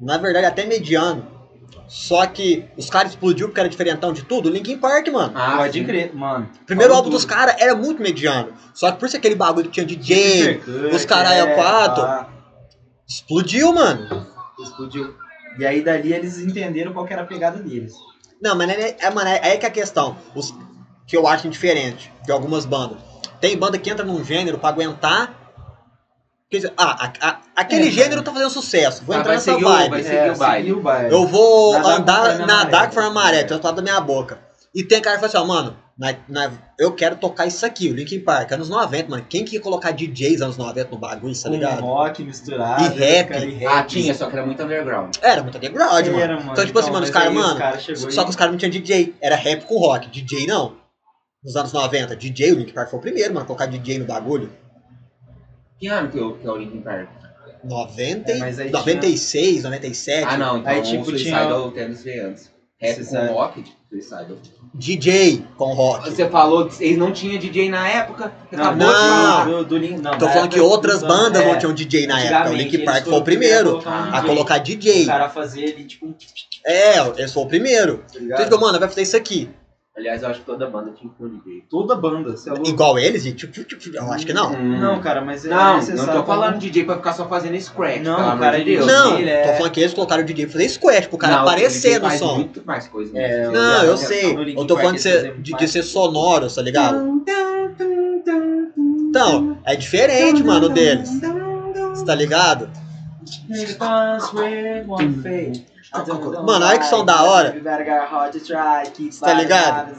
na verdade até mediano. Só que os caras explodiu porque era diferentão de tudo. Linkin Park, mano. Ah, Pode sim. crer, mano. O primeiro Falou álbum tudo. dos caras era muito mediano. Só que por ser aquele bagulho que tinha DJ, os caralho é, quatro. pá. explodiu, mano. Explodiu. E aí dali eles entenderam qual que era a pegada deles. Não, mas é, é, mano, é aí que é a questão. Os, que eu acho diferente de algumas bandas. Tem banda que entra num gênero pra aguentar. Quer dizer, ah, a- a- aquele É, gênero tá fazendo sucesso. Vou Ah, entrar vai nessa seguir o- vibe. vai seguir o baile. seguir o baile. Eu vou Nadar andar, conforme a nadar maré. conforme a maré, tem da minha boca. E tem cara que fala assim, ó, mano, na- na- eu quero tocar isso aqui, o Linkin Park, anos 90, mano. Quem que ia colocar DJs anos 90 no bagulho, tá Com ligado? rock misturado. E rap. cara, e Ah, tinha, só que era muito underground. Era muito underground, mano. Era, mano. Então, tipo assim, mano, os caras, mano, cara Só e- que os caras não tinham DJ, era rap com rock. DJ não. Nos anos 90, DJ, o Linkin Park foi o primeiro, mano, a colocar DJ no bagulho. Que ano que, o- que é o Linkin Park? 90, É, mas aí 96, 97. Ah, não, então Aí, o tipo, Suicidal tinha... temos ver antes. Rap Suicidal. com rock, Suicidal. DJ com rock. Você falou que eles não tinham DJ na época, Não, não. do, do Lin- não, Tô falando que outras bandas anos- não é, tinham DJ na época. O eles Park foi o primeiro colocar um a DJ. colocar O DJ. cara fazia ele, tipo, É, esse foi o primeiro. tá Então, mano, vai fazer isso aqui. Aliás, eu acho que toda banda tinha que ter um DJ. Toda banda, você é louco. Igual eles? Eu acho que não. Hum. Não, cara, mas é Não, necessário não tô falando DJ pra ficar só fazendo scratch, Não, pelo amor cara, de Deus. Não, ele é- tô falando que eles colocaram o DJ pra fazer squash, pro cara Não, aparecer no faz som. muito mais coisa. É, nisso. Não, Eu sei. no Linkin Eu tô falando de eles ser, de, de mais ser coisa. sonoro, tá ligado? Então, é diferente, mano, deles. Você tá ligado? Mano, olha que som da hora. Tá ligado?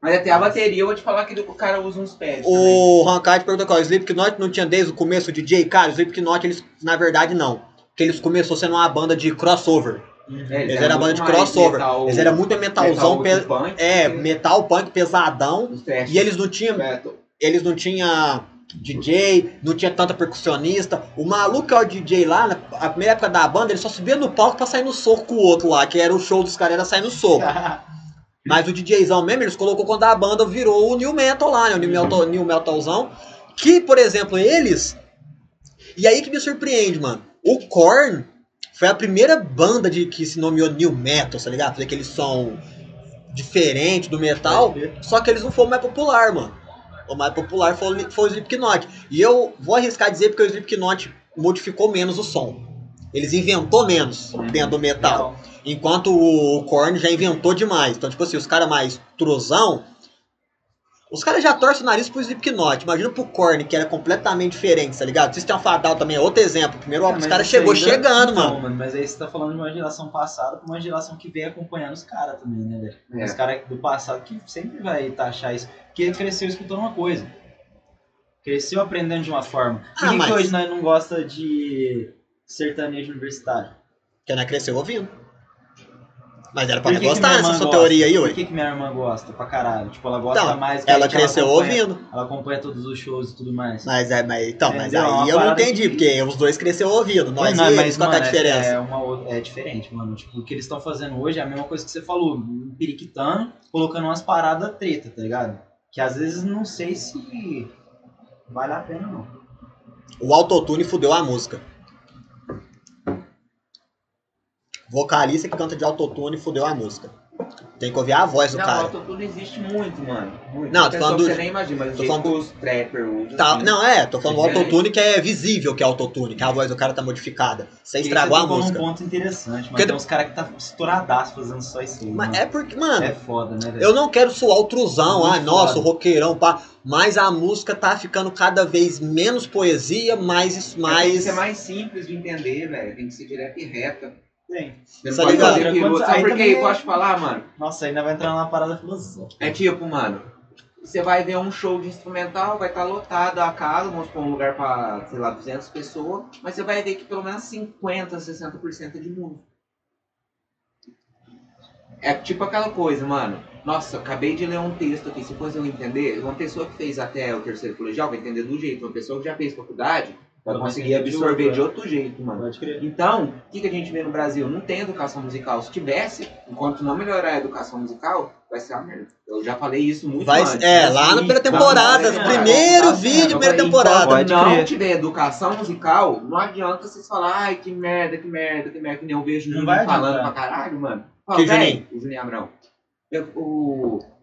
Mas até a bateria, eu vou te falar que o cara usa uns pads. O Rankard perguntou qual, o Slipknot não tinha desde o começo o DJ? Cara, o Slipknot, eles, na verdade, não. Porque eles começou sendo uma banda de crossover. É, Eles eram banda de crossover. metal- Eles eram muito metalzão, metal pe- punk é, que metal punk pesadão. E eles não tinham metal. eles não tinha DJ, não tinha tanta percussionista. O maluco é o DJ lá, na primeira época da banda, ele só subia no palco pra sair no soco com o outro lá, que era o show dos caras, era sair no soco. Mas o DJzão mesmo, eles colocou quando a banda virou o New Metal lá, né? O New, Metal, new Metalzão. Que, por exemplo, eles. E aí que me surpreende, mano. O Korn foi a primeira banda de, que se nomeou New Metal, tá ligado? Fazer aquele som diferente do metal. Só que eles não foram mais popular, mano. O mais popular foi, o- foi o Slipknot. E eu vou arriscar dizer porque o Slipknot modificou menos o som. Eles inventou menos dentro do metal. Enquanto o Korn já inventou demais. Então, tipo assim, os caras mais trozão. Os caras já torcem o nariz pro Slipknot. Imagina pro Korn, que era completamente diferente, tá ligado? System of a Down também é outro exemplo. Primeiro álbum, os caras chegou chegando, então, mano. Mas aí você tá falando de uma geração passada pra uma geração que vem acompanhando os caras também, né, velho? É. Os caras do passado que sempre vai taxar isso. Porque cresceu escutando uma coisa. Cresceu aprendendo de uma forma. Por Ah, que, mas- que hoje nós não gosta de sertanejo universitário? Que ela cresceu ouvindo. Mas era pra Por que gostar irmã sua teoria aí, Por ué. que, que minha irmã gosta pra caralho? Tipo, ela gosta Então, mais que Ela cresceu acompanha- ouvindo. Ela acompanha todos os shows e tudo mais. Mas, é, mas, então, mas Entendeu? É aí eu não entendi, que- porque os dois cresceu ouvindo. Nós Não, e mas, qual é a mano, diferença? É, uma é diferente, mano. Tipo, o que eles estão fazendo hoje é a mesma coisa que você falou, periquitando, colocando umas paradas treta, tá ligado? Que às vezes não sei se vale a pena, não. O autotune fudeu a música. Vocalista que canta de autotune fudeu a música. Tem que ouvir a voz do Não, o cara. autotune existe muito, mano. Muito. Não, tô falando do- Você nem imagina, mas tô falando que os trapper usam. Tá, assim, não, é, tô falando do autotune que é visível que é autotune, que a voz do cara tá modificada. Você estragou a música. num ponto interessante, mas Porque- tem uns caras que tá estouradaço fazendo só isso aí. Mas mano. é porque, mano, É foda, né, velho? eu não quero suar o truzão, ai, nossa, o roqueirão, pá. Mas a música tá ficando cada vez menos poesia, mais. Mas... Tem que mais... ser mais simples de entender, velho. Tem que ser direto e reta. Tem. Você não Tá ligado? fazer pirueta. Quando- Sabe por é- Eu posso te falar, mano? Nossa, ainda vai entrar numa parada filosófica. É tipo, mano, você vai ver um show de instrumental, vai estar lotado a casa, vamos supor um lugar pra, sei lá, 200 pessoas, mas você vai ver que pelo menos 50, 60% é de música. É tipo aquela coisa, mano. Nossa, eu acabei de ler um texto aqui, se fosse eu entender, uma pessoa que fez até o terceiro colegial vai entender do jeito, uma pessoa que já fez faculdade vai conseguir absorver outro, de outro jeito, mano. Pode crer. Então, o que, que a gente vê no Brasil? Não tem educação musical. Se tivesse, enquanto não melhorar a educação musical, vai ser uma merda. Eu já falei isso muito Vai, antes. é, lá na primeira temporada, no primeiro vídeo, primeira certo. temporada. Enquanto Pode não tiver educação musical, não adianta vocês falar, ai, que merda, que merda, que merda, que nem eu vejo Não falando pra caralho, mano. Fala, Que "Véi, Juninho? O Juninho Abrão. Eu- o...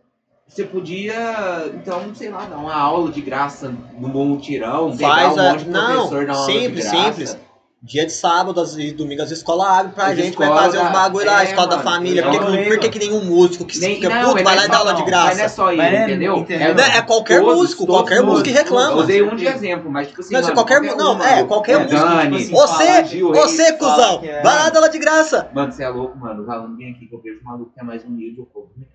Você podia, então, sei lá, dar uma aula de graça no bom tirão, pegar Faz um a- monte de não, professor dar uma aula de simples, graça. simples. Dia de sábado as- e domingo as escolas abrem pra As gente, vai fazer os da- bagulho lá, a é, escola da mano, família. eu Por que, que, por que, que nenhum músico que Nem, fica não, puto vai lá é e dá só- aula de não, Mas não é graça? só ele, Mas é- entendeu? entendeu? É, é qualquer todos- músico, todos qualquer os músico que reclama. Eu usei um de exemplo, mas tipo assim. Não, se mano, qualquer mu- não, um, é, mano. qualquer músico, Dani, tipo assim, Você, fala, Gil, você, Reis, cuzão, é- vai lá dar aula de graça. Mano, você é louco, mano. Os alunos vêm aqui que eu vejo um maluco que é mais humilde, eu cobro menos.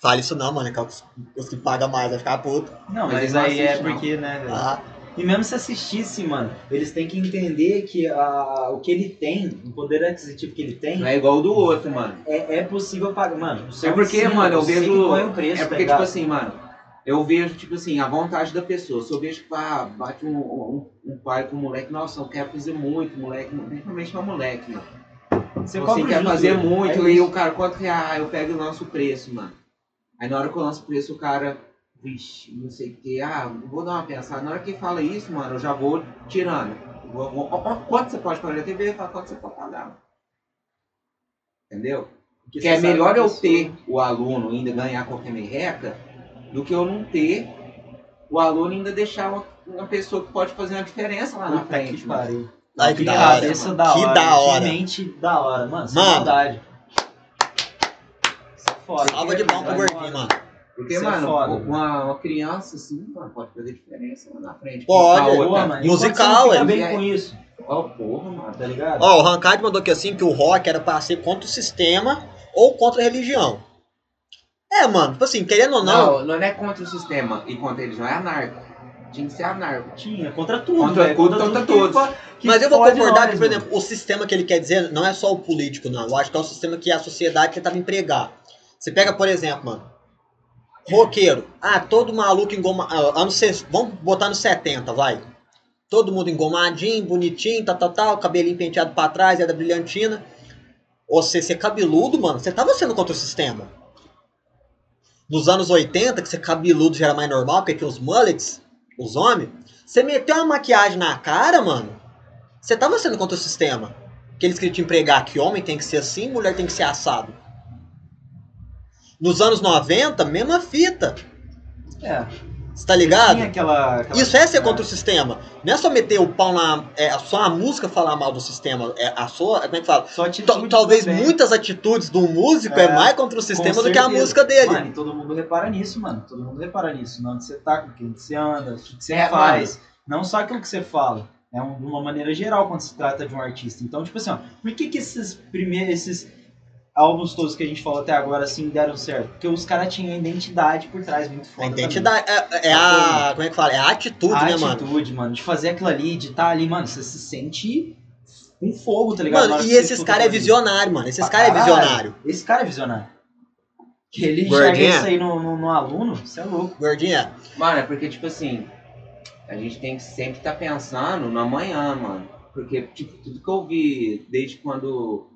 Fala isso não, mano, que é os, os que pagam mais vai ficar puto. Não, Mas mas, não aí é assistem, não. porque, né, velho? Ah, E mesmo se assistisse, mano, eles têm que entender que a, o que ele tem, o poder aquisitivo que ele tem, Não é igual o do outro, mano. é, é possível pagar. Mano, o seu É porque, ensino, mano, eu vejo. que põe o preço, é tá porque, tipo ligado? assim, mano, eu vejo, tipo assim, a vontade da pessoa. Se eu vejo que ah, bate um, um, um pai com um moleque, nossa, eu quero fazer muito, moleque, principalmente pra moleque, mano. Você Você, quer justo, fazer né? muito, É e o cara, quanto que é? Ah, eu pego o preço, mano. Aí na hora que eu lanço o preço, o cara, vixe, não sei o que, ah, vou dar uma pensada. Na hora que fala isso, mano, eu já vou tirando. Vou, vou, ó, ó, quanto você pode pagar na TV? Fala, quanto você pode pagar. Entendeu? Porque Que é melhor a eu pessoa- ter o aluno ainda ganhar qualquer merreca do que eu não ter o aluno ainda deixar uma, uma pessoa que pode fazer uma diferença lá na Puta frente. que mano. pariu. Ai, que Que da hora. da Que hora. da hora. Que mente da hora, mano. Mano. maldade. É foda. Salva de palma pro gordinho, mano. Porque, Isso é mano, foda. uma, uma criança assim, mano, pode fazer diferença lá na frente. Pode. Boa, mano. Musical, é. bem com isso, Ó, porra, mano. tá ligado? Ó, o Rancard mandou aqui assim que o rock era pra ser contra o sistema ou contra a religião. É, mano, tipo assim, querendo ou não, Não, não é contra o sistema e contra a religião, é anarco. Tinha que ser anarco. Tinha, contra tudo, Contra velho. tudo, contra que todos. que mas eu vou concordar nós, que, por mano. exemplo, o sistema que ele quer dizer não é só o político, não. Eu acho que é o sistema que a sociedade tentava empregar. Você pega, por exemplo, mano, roqueiro. Ah, todo maluco engoma... ah, vamos botar nos 70, vai. Todo mundo engomadinho, bonitinho, tal, tal, tal, cabelinho penteado pra trás, era brilhantina. Ou você ser cabeludo, mano, você tava sendo contra o sistema. Nos anos 80, que ser cabeludo já era mais normal, porque tinha os mullets, os homens. Você meteu uma maquiagem na cara, mano, você tava sendo contra o sistema. Que eles queriam te empregar que homem tem que ser assim, mulher tem que ser assado. Nos anos 90, mesma fita. É, Você tá ligado? aquela, aquela- Isso é ser contra o sistema. Não é só meter o pau na. É só a música falar mal do sistema. É a sua. Como é que fala? Talvez também. muitas atitudes do músico é, É, mais contra o sistema do que a música dele. Mano, e todo mundo repara nisso, mano. Todo mundo repara nisso. Onde você tá, com quem você anda, o que você É, faz. Não só aquilo que você fala. É um- de uma maneira geral quando se trata de um artista. Então, tipo assim, ó, por que, que esses primeiros. Esses álbuns todos que a gente falou até agora, assim, deram certo? Porque os caras tinham a identidade por trás muito A foda. identidade. É, é a. Como é que fala? É a atitude, também. né, a mano? atitude, mano, de fazer aquilo ali, de estar ali, mano, você se sente com fogo, tá ligado? Mano, e esses caras é visionário, mano. Esses caras é caralho. visionário. Esse cara é visionário. Que ele Gordinha. enxerga isso aí no, no, no aluno, você é louco. Gordinha. Mano, é porque, tipo assim, a gente tem que sempre estar pensando no amanhã, mano. Porque, tipo, tudo que eu vi desde quando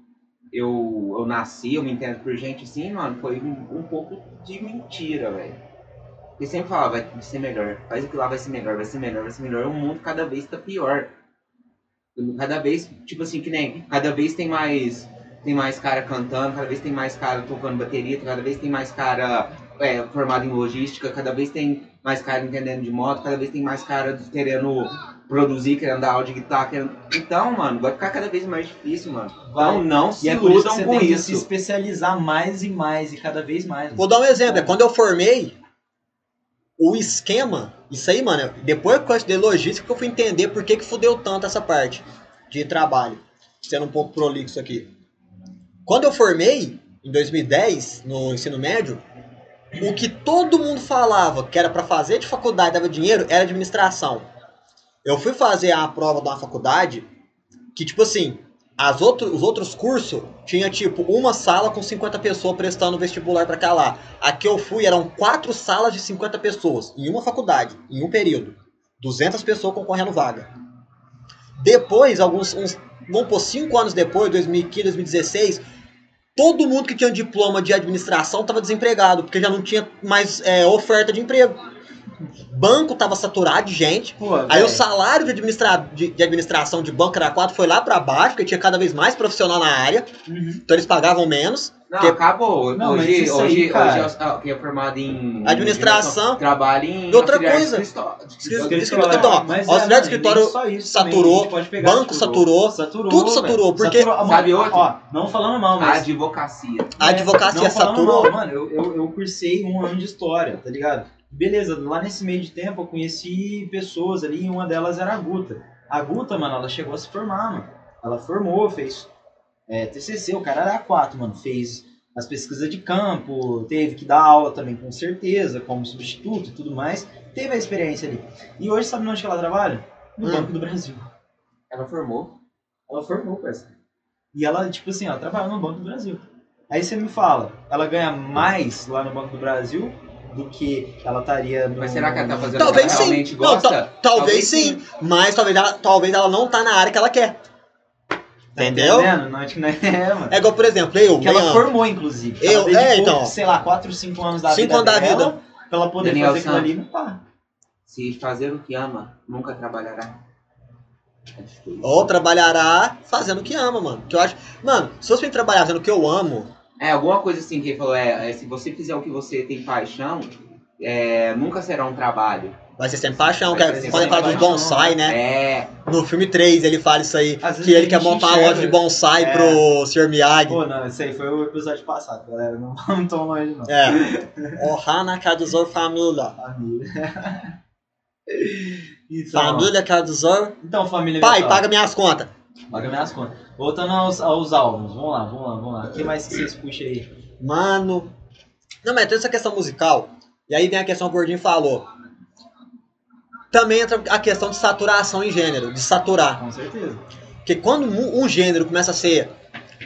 eu, eu nasci, eu me entendo por gente assim, mano, foi um, um pouco de mentira, velho. Porque sempre falava, vai ser melhor, faz aquilo lá, vai ser melhor, vai ser melhor, vai ser melhor. O mundo cada vez tá pior. Cada vez, tipo assim, que nem, cada vez tem mais. Tem mais cara cantando, cada vez tem mais cara tocando bateria, cada vez tem mais cara é, formado em logística, cada vez tem mais cara entendendo de moto, cada vez tem mais cara querendo produzir, querendo dar aula de guitarra, querendo... Então, mano, vai ficar cada vez mais difícil, mano. Então não se E é por isso que você com tem que isso. se especializar mais e mais e cada vez mais. Vou dar um exemplo. É quando eu formei, o esquema, isso aí, mano, depois que eu estudei logística, que eu fui entender por que, que fudeu tanto essa parte de trabalho. Sendo um pouco prolixo aqui. Quando eu formei, em 2010, no ensino médio, o que todo mundo falava que era pra fazer de faculdade dava dinheiro era administração. Eu fui fazer a prova de uma faculdade que, tipo assim, as outro, os outros cursos tinha tipo uma sala com 50 pessoas prestando vestibular pra cá lá. A que eu fui eram quatro salas de 50 pessoas em uma faculdade, em um período. 200 pessoas concorrendo vaga. Depois, alguns uns, vamos pôr 5 anos depois, 2015, 2016, todo mundo que tinha diploma de administração estava desempregado, porque já não tinha mais é, oferta de emprego. Banco tava saturado de gente. Pô, Aí velho, o salário de, administra... de, de administração de banco era 4 foi lá pra baixo, porque tinha cada vez mais profissional na área, Uhum. então eles pagavam menos. Não, Que- acabou. Não, hoje, hoje, aí, hoje eu- quem é formado em Administração. trabalha em E outra coisa. escritório- de Escritório. escritório. Então, ó, Mas auxiliar de escritório saturou, a banco tipo, saturou, saturou, tudo saturou, porque- Saturou, Sabe outro? Ó, não falando mal, A mas... advocacia. A advocacia não falando saturou. mal, mano, eu, eu, eu cursei um ano de história, tá ligado? Beleza, lá nesse meio de tempo eu conheci pessoas ali, e uma delas era a Guta. A Guta, mano, ela chegou a se formar, mano. Ela formou, fez é, TCC, o cara era A4, mano, fez as pesquisas de campo, teve que dar aula também, com certeza, como substituto e tudo mais. Teve a experiência ali. E hoje, sabe onde que ela trabalha? No Hum. Banco do Brasil. Ela formou. Ela formou, parceiro. E ela, tipo assim, ela trabalha no Banco do Brasil. Aí você me fala, ela ganha mais lá no Banco do Brasil do que ela estaria no. Mas será que ela tá fazendo Talvez ela sim. realmente Não, gosta? ta- talvez sim. Mas talvez ela, talvez ela não tá na área que ela quer. Tá Entendeu? Não, acho que não é, mano. É igual, por exemplo, eu, que ela formou, inclusive. Eu- ela é, então. sei lá, 4, 5 anos da Cinco vida anos da dela vida. pra ela poder Daniel fazer aquilo ali não pá. Se fazer o que ama, nunca trabalhará. É difícil. ou trabalhará fazendo o que ama, mano. Que eu acho. Mano, se fosse pra trabalhar fazendo o que eu amo, É, alguma coisa assim que ele falou, é, é, se você fizer o que você tem paixão, é, nunca será um trabalho. Vai ser sempre paixão, que Vai é ser sempre quando ele fala dos bonsai, né? É, No filme 3 ele fala isso aí, Às que ele a quer montar uma enxerga- loja de bonsai É. pro Sr. Miyagi. Pô, não, esse aí foi o episódio passado, galera. Não vamos tão longe, não. É. Ohana Kaduzor Família. Família. então, Família Kaduzor. Então, família. Pai, paga minhas contas. Paga minhas contas. Voltando aos, aos álbuns. Vamos lá, vamos lá, vamos lá. O que mais que vocês puxam aí? Mano. Não, mas tem essa questão musical. E aí vem a questão que o Gordinho falou. Também entra a questão de saturação em gênero, de saturar. Com certeza. Porque quando um gênero começa a ser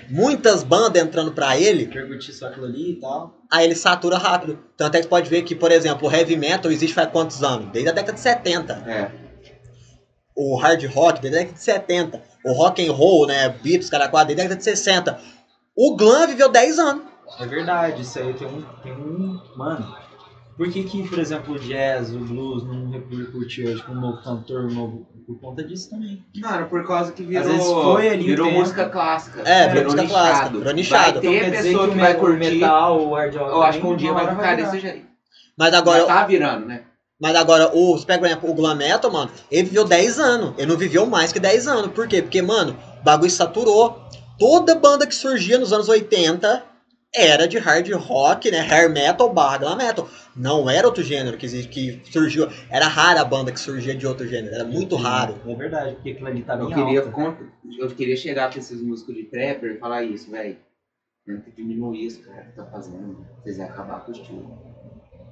muitas bandas entrando pra ele, Percutir só aquilo ali e tal. aí ele satura rápido. Tanto é que você pode ver que, por exemplo, o heavy metal existe faz quantos anos? Desde a década de 70. é. O hard rock desde a década de 70. O rock and roll, né, Beatles, cara, quatro, desde a década de 60. O glam viveu 10 anos. É verdade, isso aí tem um. Tem um mano, por que, que, por exemplo, o jazz, o blues não repercute hoje com um novo cantor novo? Por conta disso também. Mano, por causa que virou, Às vezes foi ali virou tempo. música clássica. É, virou música clássica, virou nichado. Vai ter quer dizer pessoa que, o vai curtir. metal, o hard rock. eu acho que um dia vai ficar desse jeito. Mas Já agora, tá virando, né? Mas agora o, você pega, por exemplo, o glam metal, mano, ele viveu 10 anos. Ele não viveu mais que 10 anos. Por quê? Porque, mano, o bagulho saturou. Toda banda que surgia nos anos 80 era de hard rock, né? Hair metal barra glam metal. Não era outro gênero que, existe- que surgiu. Era rara a banda que surgia de outro gênero. Era muito raro. É verdade, porque aquilo ali tá Eu bem queria, alto. con- eu queria chegar pra esses músicos de trapper e falar isso, velho. Tenta diminuir isso, cara, que tá fazendo. Vocês vão acabar com o estilo.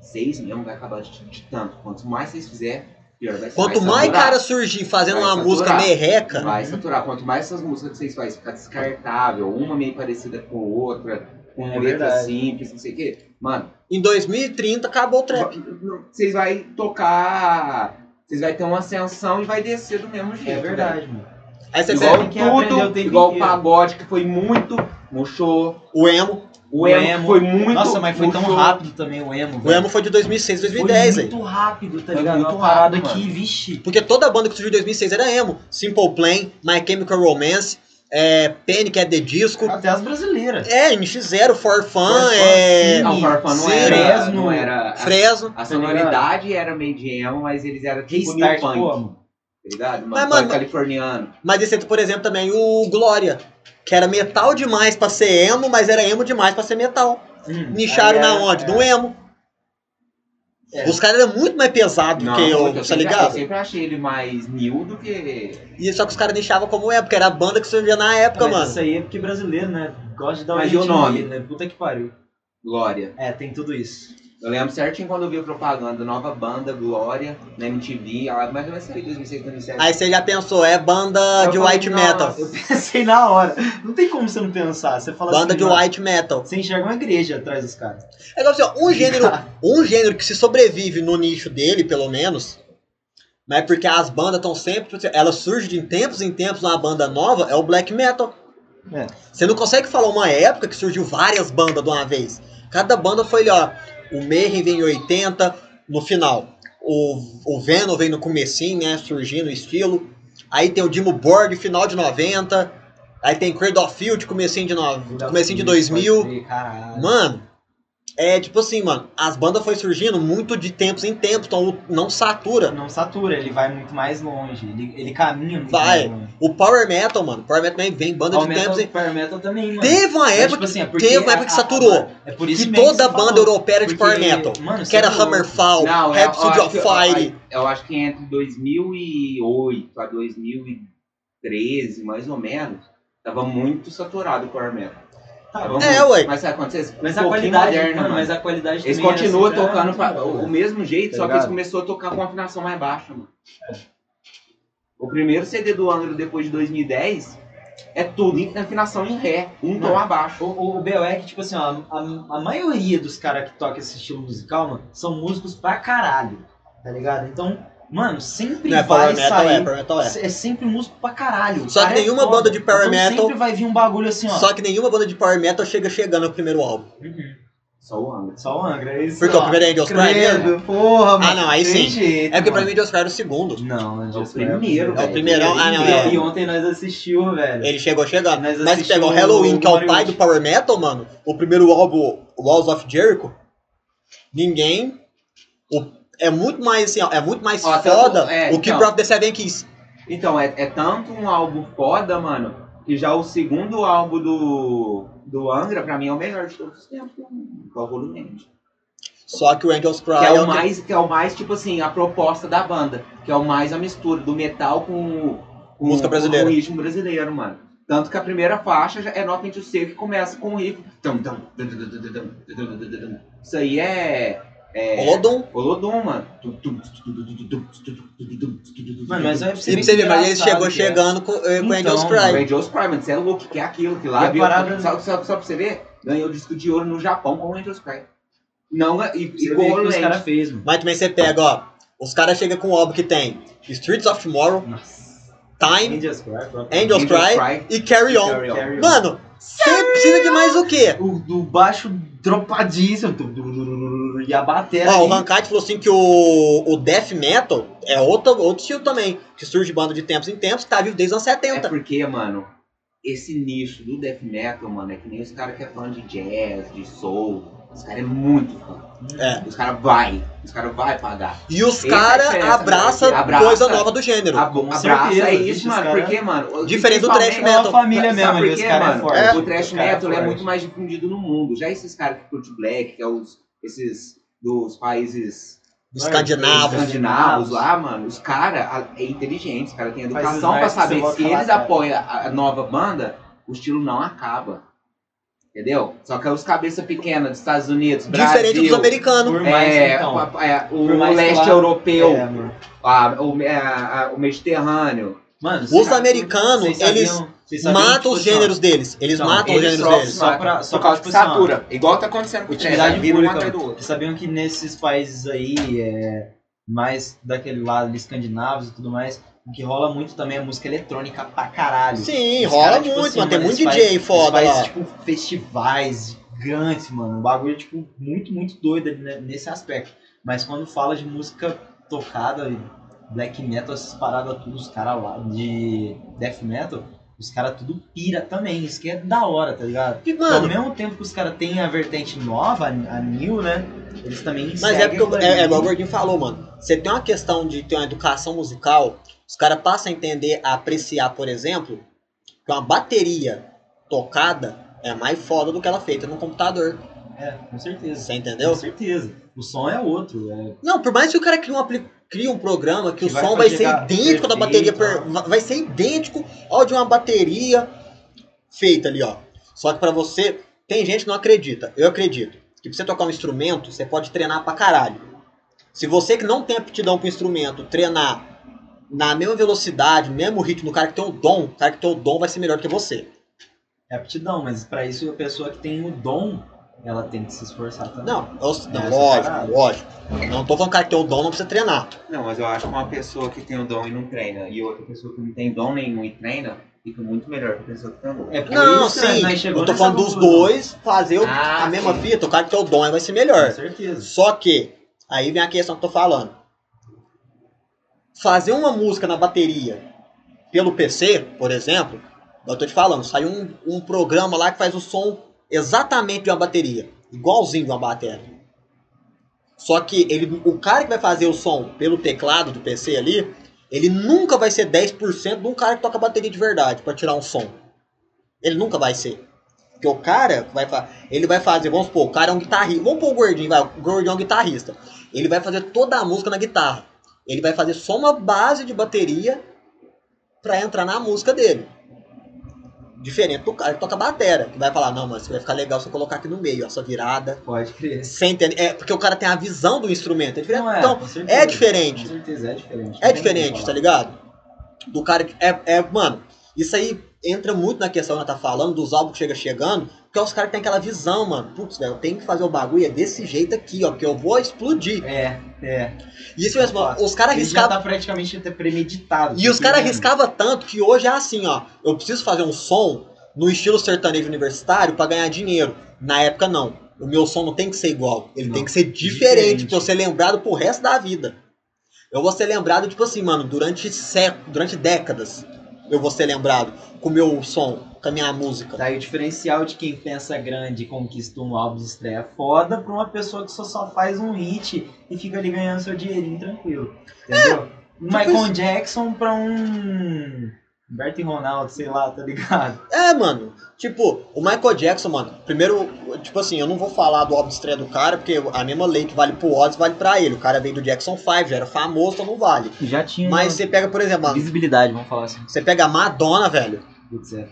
Vocês mesmo vai acabar de, de tanto. Quanto mais vocês fizerem, pior vai ser. Quanto vai mais saturar. cara surgir fazendo Vai uma saturar. música merreca, Vai saturar. Quanto mais essas músicas que vocês fazem ficar descartável, uma meio parecida com outra, com É letra verdade. simples, não sei o quê. Mano, em 2030 acabou o trap. vocês vai tocar. Vocês vai ter uma ascensão e vai descer do mesmo jeito. É verdade, mano. Aí você Igual tudo, igual o pagode, que foi muito. Murchou. o emo. O O emo, emo. foi muito. Nossa, mas foi tão murchou. rápido também o emo. O emo foi de 2006, 2010, Foi aí. muito rápido, tá ligado? muito rápido, que, mano. vixe. Porque toda banda que surgiu em 2006 era emo. Simple Plan, My Chemical Romance, é, Panic! at the Disco. Até as brasileiras. É, NX0, For Fun, For Fun, é, sim. Não, o Farfã não era. Fresno. Não era a, Fresno. a sonoridade era meio de emo, mas eles eram tipo Restart new punk, tá ligado? Mas, Mano, californiano. Mas esse, por exemplo, também o Glória. Que era metal demais pra ser emo, mas era emo demais pra ser metal. Hum, Nicharam na é- onde? é. No emo. É. Os caras eram muito mais pesados que eu, eu, tá sempre, eu ligado? sempre achei ele mais new do que. E só que os caras nichavam como emo, porque era a banda que surgia na época, Mas mano. isso aí é porque brasileiro, né? Gosta de dar um Mas e o nome? né? Puta que pariu. Glória. É, tem tudo isso. Eu lembro certinho quando eu vi a propaganda, nova banda, Glória, na MTV, ela mais ou menos saiu em 2006, 2007. Aí você já pensou, é banda Eu de white metal. Eu pensei na hora. Não tem como você não pensar. Você fala Banda assim, de white metal. Você enxerga uma igreja atrás dos caras. É igual assim, ó, um gênero, um gênero que se sobrevive no nicho dele, pelo menos, mas é porque as bandas estão sempre, tipo assim, elas surgem de tempos em tempos uma banda nova, é o black metal. É. Você não consegue falar uma época que surgiu várias bandas de uma vez. Cada banda foi ó, o Mayhem vem em 80, no final. O, o Venom vem no comecinho, né, surgindo o estilo. Aí tem o Dimo Borg, final de 90. Aí tem Cradle of Field, comecinho de, no... comecinho de 2000. Pode crer, Caralho. Mano, é tipo assim, mano, as bandas foi surgindo muito de tempos em tempos, então não satura. Não satura, ele vai muito mais longe. Ele, ele caminha muito Vai. mais longe. O Power Metal, mano, Power Metal também vem banda Power de metal, tempos em... Power metal também, mano. Teve uma Mas, época, tipo assim, é teve uma a- época que saturou. a- é por isso que toda banda falou. europeia de Power Metal. Mano, Que era falou- Hammerfall, Não, eu, eu, Rhapsody of Fire. eu, eu acho que entre 2008 a 2013, mais ou menos, tava muito saturado o Power Metal. Tá, É, muito. ué. Mas vocês Mas um a qualidade, moderno, mano, mano. mas a qualidade Eles era continuam assim, era tocando pra- boa, o, mesmo jeito, Tá só que eles começaram a tocar com uma afinação mais baixa, mano. O primeiro CD do Angra depois de 2010 é tudo em afinação em Ré, um tom Mano, abaixo. O, o B.O. é que, tipo assim, ó, a, a maioria dos caras que tocam esse estilo musical, mano, são músicos pra caralho, tá ligado? Então, mano, sempre Não é vai Power Metal, sair... é, Power Metal é. É sempre músico pra caralho. O Só que é nenhuma foda. banda de Power então Metal- sempre vai vir um bagulho assim, ó. Só que nenhuma banda de Power Metal chega chegando no primeiro álbum. Uhum. Só o Angra. Só o Angra, é isso. Porque o ó. primeiro é Angels Cry? Credo, porra, mano. Ah, não, aí sim. jeito, É porque pra mano. mim Angels Cry era o segundo. Não, Angels É o Cry primeiro, É o velho. primeirão, ah, não, E- é. E ontem nós assistiu, velho. Ele chegou chegando. Nós Mas se pegar o assistimos Halloween, que é o pai do Power Metal, mano, o primeiro álbum, Walls of Jericho, ninguém. o- é muito mais assim, ó, é muito mais ó, foda é, o que o próprio The Seven quis. Então, é, é tanto um álbum foda, mano, que já o segundo álbum do, do Angra, pra mim, é o melhor de todos os tempos, provavelmente. Só que o Angels Cry que é, o mais, que... é o mais, tipo assim, a proposta da banda. Que é o mais a mistura do metal com, com, Música brasileira. com o ritmo brasileiro, mano. Tanto que a primeira faixa é Nothing to Say, que começa com o riff. Isso aí é é Olodum. Olodum, mano. Mano, mas é E você ver, mas ele chegou é. chegando com, eh, com Então, Angels O Cry. Angels Cry, mano, você é louco, que é aquilo, que E lá viu, parada- só, só, só pra você ver, ganhou disco de ouro no Japão com o Angels Cry. Não, e, Você e com o o que os caras fez, mano. Mas também você pega, ó. Os caras chegam com um álbum que tem Streets of Tomorrow, Nossa. Time, Angels Cry. Angels Cry Cry. e. Carry On. Carry On. Mano, você precisa de mais o quê? O do baixo dropadíssimo. E a bateria. Ó, o Rankite falou assim que o, o Death Metal é outro, outro estilo também, que surge banda de tempos em tempos, tá vivo desde os anos É 70. porque, mano, esse nicho do death metal, mano, é que nem os caras que é fã de jazz, de soul. Os caras é muito fã. É. Os caras vai. Os caras vai pagar. E os é caras diferença, abraçam né? Abraça- coisa nova do gênero. A, Com abraça certeza, é isso, mano. cara- Porque, mano. Diferente do principalmente- É uma metal. família Sabe mesmo, por ali, os quê, caras é mano? forte. O cara metal é forte. muito mais difundido no mundo. Já esses caras que curtem black, que é os, esses dos países Escandinavos. escandinavos lá, mano, os caras é inteligentes, os caras têm educação pra saber se eles apoiam a nova banda, o estilo não acaba. Entendeu? Só que os cabeça pequena dos Estados Unidos, Diferente Brasil, dos americanos. Por mais, é, então. o- é, o, Por mais leste claro- europeu, É, a- o, é, a- o Mediterrâneo. Mano, Os americanos, sabiam- eles sabiam, matam tipo os assim, ó, gêneros deles. Eles Não, matam os eles gêneros só- deles. Só pra, só por causa tipo de assim, satura. Igual tá acontecendo com o Utilidade pública. Vocês sabiam que nesses países aí, é, mais daquele lado ali, escandinavos e tudo mais, o que rola muito também é música eletrônica pra caralho. Sim, rola cara, tipo muito, assim, mano. Tem mano, muito DJ fazem- foda fazem, lá. tipo, festivais gigantes, mano. Um bagulho, tipo, muito, muito doido ne- nesse aspecto. Mas quando fala de música tocada, black metal, essas paradas tudo, os caras lá de death metal, os caras tudo pira também. Isso que é da hora, tá ligado? E, Então, ao mano, mesmo tempo que os caras têm a vertente nova, a new, né? Eles também mas é porque, eu- é, é igual o Gordinho falou, mano. Você tem uma questão de ter uma educação musical, os caras passam a entender, a apreciar, por exemplo, que uma bateria tocada é mais foda do que ela feita no computador. É, com certeza. Você Com entendeu? certeza. O som é outro. É... Não, por mais que o cara crie um, crie um programa que, Que o vai som vai ser idêntico da bateria, per- va- vai ser idêntico ao de uma bateria feita ali, ó. Só que pra você, tem gente que não acredita. Eu acredito. Que pra você tocar um instrumento, você pode treinar pra caralho. Se você que não tem aptidão pro instrumento, treinar na mesma velocidade, no mesmo ritmo, o cara que tem o dom, o cara que tem o dom vai ser melhor que você. é aptidão, mas pra isso a pessoa que tem o dom, ela tem que se esforçar também. Não, eu- não Essa lógico, parada. lógico. Não tô falando que o cara que tem o dom não precisa treinar. Não, mas eu acho que uma pessoa que tem o dom e não treina, e outra pessoa que não tem dom nenhum e treina, fica muito melhor que a pessoa que o dom. É por Não, isso sim. chegou Eu tô falando dos dois fazer Ah, a mesma sim. fita, o cara que tem o dom aí vai ser Com melhor. certeza. Só que, aí vem a questão que eu tô falando. Fazer uma música na bateria pelo PC, por exemplo, eu tô te falando, saiu um, um programa lá que faz o som exatamente de uma bateria. Igualzinho de uma bateria. Só que ele, o cara que vai fazer o som pelo teclado do PC ali, ele nunca vai ser 10% de um cara que toca bateria de verdade pra tirar um som. Ele nunca vai ser. Porque o cara vai ele vai fazer, vamos supor, o cara é um guitarrista. Vamos pôr o gordinho, vai, o gordinho é um guitarrista. Ele vai fazer toda a música na guitarra. Ele vai fazer só uma base de bateria pra entrar na música dele. Diferente do cara que toca batera, que vai falar, não, mas vai ficar legal se eu colocar aqui no meio, essa virada. Pode crer. Você entende? É porque o cara tem a visão do instrumento. É diferente. É, então, certeza. é diferente. Com certeza, é diferente. é diferente, tá ligado? Do cara que. É, é, mano, isso aí entra muito na questão que ela tá falando, dos álbuns que chega chegando, porque os caras tem aquela visão, mano. Putz, velho, eu tenho que fazer o bagulho é desse jeito aqui, ó, porque eu vou explodir. É, é. E isso mesmo, Fácil. os caras arriscavam. tá praticamente até premeditado. E os caras arriscavam tanto que hoje é assim, ó. Eu preciso fazer um som no estilo sertanejo universitário pra ganhar dinheiro. Na época, não. o meu som não tem que ser igual. Ele Não. tem que ser diferente, Diferente. pra eu ser lembrado pro resto da vida. Eu vou ser lembrado, tipo assim, mano, durante séculos, durante décadas. Eu vou ser lembrado com o meu som, com a minha música. Daí o diferencial de quem pensa grande e conquista um álbum de estreia foda pra uma pessoa que só, só faz um hit e fica ali ganhando seu dinheirinho tranquilo. Entendeu? Um Michael Jackson pra um. Humberto e Ronaldo, sei lá, tá ligado? É, mano. Tipo, o Michael Jackson, mano, primeiro, tipo assim, eu não vou falar do álbum de estreia do cara, porque a mesma lei que vale pro Oz vale pra ele. O cara veio do Jackson 5, já era famoso, então não vale. Já tinha Mas você pega, por exemplo, mano, visibilidade, vamos falar assim. você pega a Madonna, velho. Putz, é.